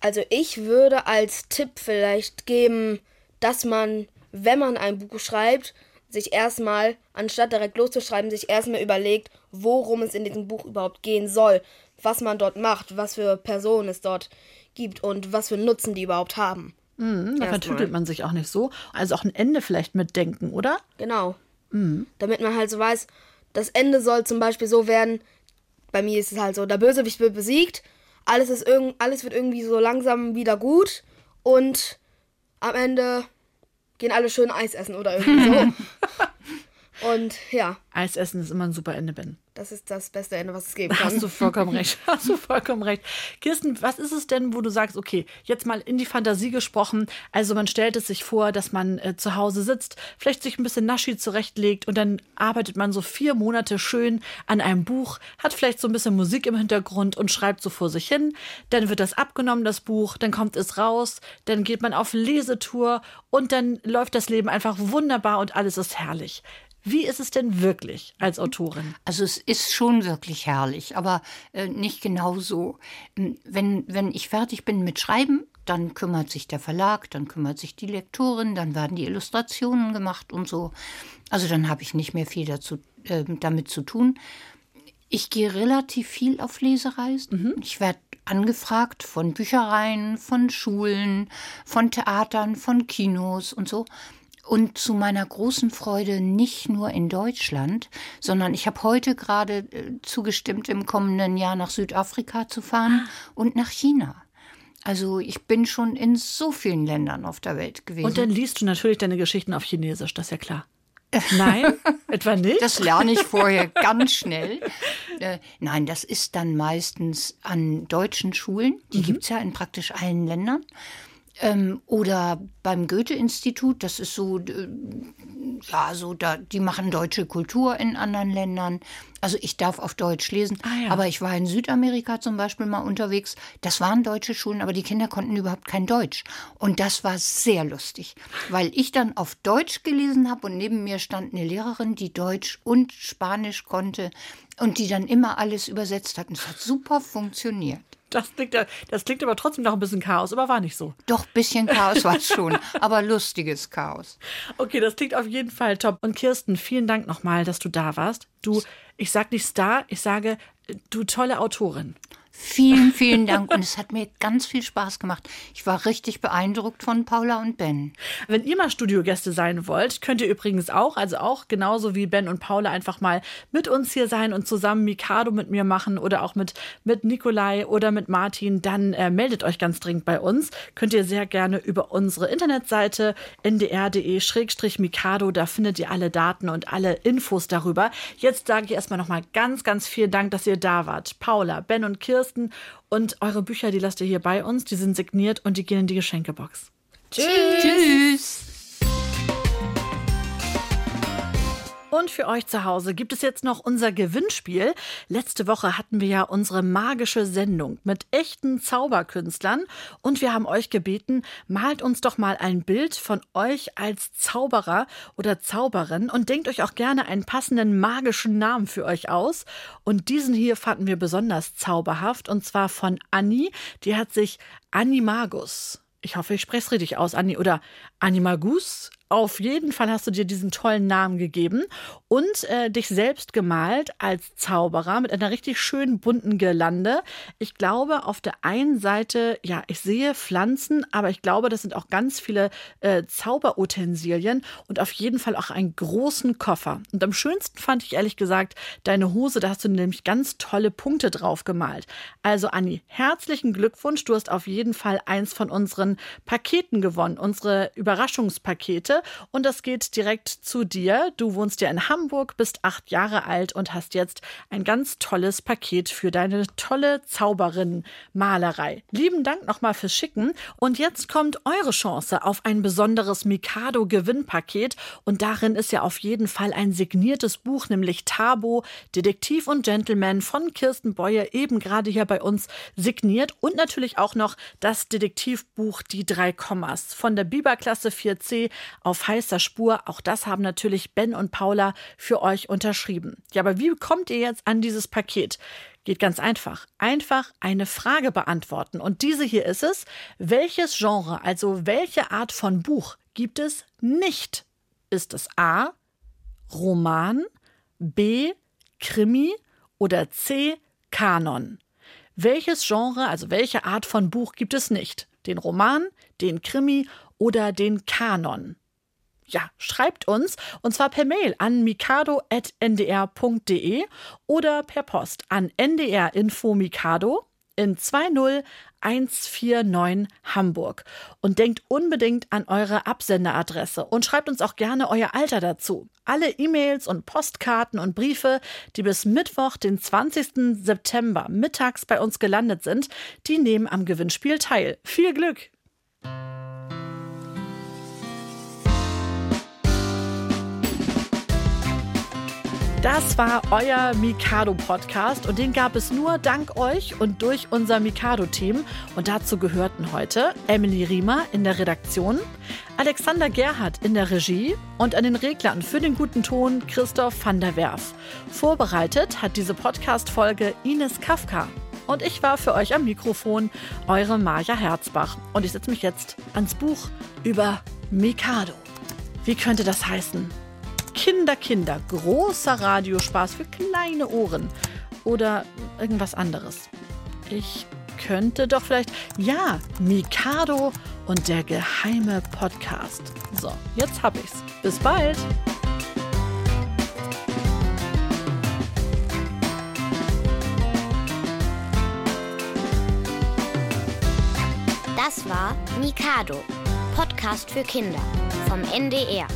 Speaker 7: Also ich würde als Tipp vielleicht geben, dass man, wenn man ein Buch schreibt, sich erstmal, anstatt direkt loszuschreiben, sich erstmal überlegt, worum es in diesem Buch überhaupt gehen soll, was man dort macht, was für Personen es dort gibt und was für Nutzen die überhaupt haben.
Speaker 2: Da
Speaker 7: Erstmal.
Speaker 2: vertüdelt man sich auch nicht so. Also auch ein Ende vielleicht mitdenken, oder?
Speaker 7: Genau. Damit man halt so weiß, das Ende soll zum Beispiel so werden, bei mir ist es halt so, der Bösewicht wird besiegt, alles, ist irgend, alles wird irgendwie so langsam wieder gut und am Ende gehen alle schön Eis essen oder irgendwie [LAUGHS] so. Und ja,
Speaker 2: Eis essen ist immer ein super Ende, Ben.
Speaker 7: das ist das beste Ende, was es geben kann.
Speaker 2: Hast du vollkommen recht. [LAUGHS] Hast du vollkommen recht. Kirsten, was ist es denn, wo du sagst, okay, jetzt mal in die Fantasie gesprochen. Also man stellt es sich vor, dass man äh, zu Hause sitzt, vielleicht sich ein bisschen Naschi zurechtlegt und dann arbeitet man so vier Monate schön an einem Buch, hat vielleicht so ein bisschen Musik im Hintergrund und schreibt so vor sich hin. Dann wird das abgenommen, das Buch, dann kommt es raus, dann geht man auf Lesetour und dann läuft das Leben einfach wunderbar und alles ist herrlich. Wie ist es denn wirklich als Autorin?
Speaker 4: Also es ist schon wirklich herrlich, aber äh, nicht genau so. Ähm, Wenn, wenn ich fertig bin mit Schreiben, dann kümmert sich der Verlag, dann kümmert sich die Lektorin, dann werden die Illustrationen gemacht und so. Also dann habe ich nicht mehr viel dazu, äh, damit zu tun. Ich gehe relativ viel auf Lesereisen. Ich werde angefragt von Büchereien, von Schulen, von Theatern, von Kinos und so. Und zu meiner großen Freude nicht nur in Deutschland, sondern ich habe heute gerade äh, zugestimmt, im kommenden Jahr nach Südafrika zu fahren und nach China. Also ich bin schon in so vielen Ländern auf der Welt gewesen.
Speaker 2: Und dann liest du natürlich deine Geschichten auf Chinesisch, das ist ja klar. [LAUGHS] Nein, etwa nicht?
Speaker 4: Das lerne ich vorher ganz schnell. Äh, nein, das ist dann meistens an deutschen Schulen. Die
Speaker 2: Mhm.
Speaker 4: gibt's ja in praktisch allen Ländern. Ähm, oder beim Goethe-Institut, das ist so, äh, ja, so, da, die machen deutsche Kultur in anderen Ländern. Also ich darf auf Deutsch lesen.
Speaker 2: Ah, ja.
Speaker 4: Aber ich war in Südamerika zum Beispiel mal unterwegs. Das waren deutsche Schulen, aber die Kinder konnten überhaupt kein Deutsch. Und das war sehr lustig, weil ich dann auf Deutsch gelesen habe und neben mir stand eine Lehrerin, die Deutsch und Spanisch konnte und die dann immer alles übersetzt hat. Und es hat super funktioniert.
Speaker 2: Das klingt, das klingt aber trotzdem noch ein bisschen Chaos, aber war nicht so.
Speaker 4: Doch, bisschen Chaos war es [LAUGHS] schon, aber lustiges Chaos.
Speaker 2: Okay, das klingt auf jeden Fall top. Und Kirsten, vielen Dank nochmal, dass du da warst. Du, ich sag nicht Star, ich sage, du tolle Autorin.
Speaker 4: Vielen, vielen Dank und es hat mir ganz viel Spaß gemacht. Ich war richtig beeindruckt von Paula und Ben.
Speaker 2: Wenn ihr mal Studiogäste sein wollt, könnt ihr übrigens auch, also auch genauso wie Ben und Paula, einfach mal mit uns hier sein und zusammen Mikado mit mir machen oder auch mit, mit Nikolai oder mit Martin, dann äh, meldet euch ganz dringend bei uns. Könnt ihr sehr gerne über unsere Internetseite ndr.de-mikado, da findet ihr alle Daten und alle Infos darüber. Jetzt sage ich erstmal nochmal ganz, ganz vielen Dank, dass ihr da wart. Paula, Ben und Kirsten und eure Bücher, die lasst ihr hier bei uns, die sind signiert und die gehen in die Geschenkebox.
Speaker 4: Tschüss.
Speaker 2: Und für euch zu Hause gibt es jetzt noch unser Gewinnspiel. Letzte Woche hatten wir ja unsere magische Sendung mit echten Zauberkünstlern und wir haben euch gebeten, malt uns doch mal ein Bild von euch als Zauberer oder Zauberin und denkt euch auch gerne einen passenden magischen Namen für euch aus. Und diesen hier fanden wir besonders zauberhaft und zwar von Anni. Die hat sich Animagus ich hoffe, ich spreche es richtig aus, Anni, oder Animagus. Auf jeden Fall hast du dir diesen tollen Namen gegeben und äh, dich selbst gemalt als Zauberer mit einer richtig schönen bunten Girlande. Ich glaube, auf der einen Seite, ja, ich sehe Pflanzen, aber ich glaube, das sind auch ganz viele äh, Zauberutensilien und auf jeden Fall auch einen großen Koffer. Und am schönsten fand ich ehrlich gesagt deine Hose, da hast du nämlich ganz tolle Punkte drauf gemalt. Also Anni, herzlichen Glückwunsch, du hast auf jeden Fall eins von unseren Paketen gewonnen, unsere Überraschungspakete. Und das geht direkt zu dir. Du wohnst ja in Hamburg, bist acht Jahre alt und hast jetzt ein ganz tolles Paket für deine tolle Zauberin-Malerei. Lieben Dank nochmal fürs Schicken. Und jetzt kommt eure Chance auf ein besonderes Mikado-Gewinnpaket. Und darin ist ja auf jeden Fall ein signiertes Buch, nämlich Tabo, Detektiv und Gentleman von Kirsten Boye, eben gerade hier bei uns signiert. Und natürlich auch noch das Detektivbuch Die drei Kommas von der Biberklasse 4c auf heißer Spur. Auch das haben natürlich Ben und Paula für euch unterschrieben. Ja, aber wie kommt ihr jetzt an dieses Paket? Geht ganz einfach. Einfach eine Frage beantworten. Und diese hier ist es. Welches Genre, also welche Art von Buch gibt es nicht? Ist es A. Roman, B. Krimi oder C. Kanon? Welches Genre, also welche Art von Buch gibt es nicht? Den Roman, den Krimi oder den Kanon? Ja, schreibt uns und zwar per Mail an mikado.ndr.de oder per Post an ndr info mikado in 20149 Hamburg. Und denkt unbedingt an eure Absenderadresse und schreibt uns auch gerne euer Alter dazu. Alle E-Mails und Postkarten und Briefe, die bis Mittwoch, den 20. September mittags bei uns gelandet sind, die nehmen am Gewinnspiel teil. Viel Glück! Das war euer Mikado-Podcast und den gab es nur dank euch und durch unser Mikado-Team. Und dazu gehörten heute Emily Riemer in der Redaktion, Alexander Gerhardt in der Regie und an den Reglern für den guten Ton Christoph van der Werf. Vorbereitet hat diese Podcast-Folge Ines Kafka. Und ich war für euch am Mikrofon eure Maja Herzbach. Und ich setze mich jetzt ans Buch über Mikado. Wie könnte das heißen? Kinder, Kinder, großer Radiospaß für kleine Ohren oder irgendwas anderes. Ich könnte doch vielleicht, ja, Mikado und der geheime Podcast. So, jetzt hab ich's. Bis bald.
Speaker 3: Das war Mikado, Podcast für Kinder vom NDR.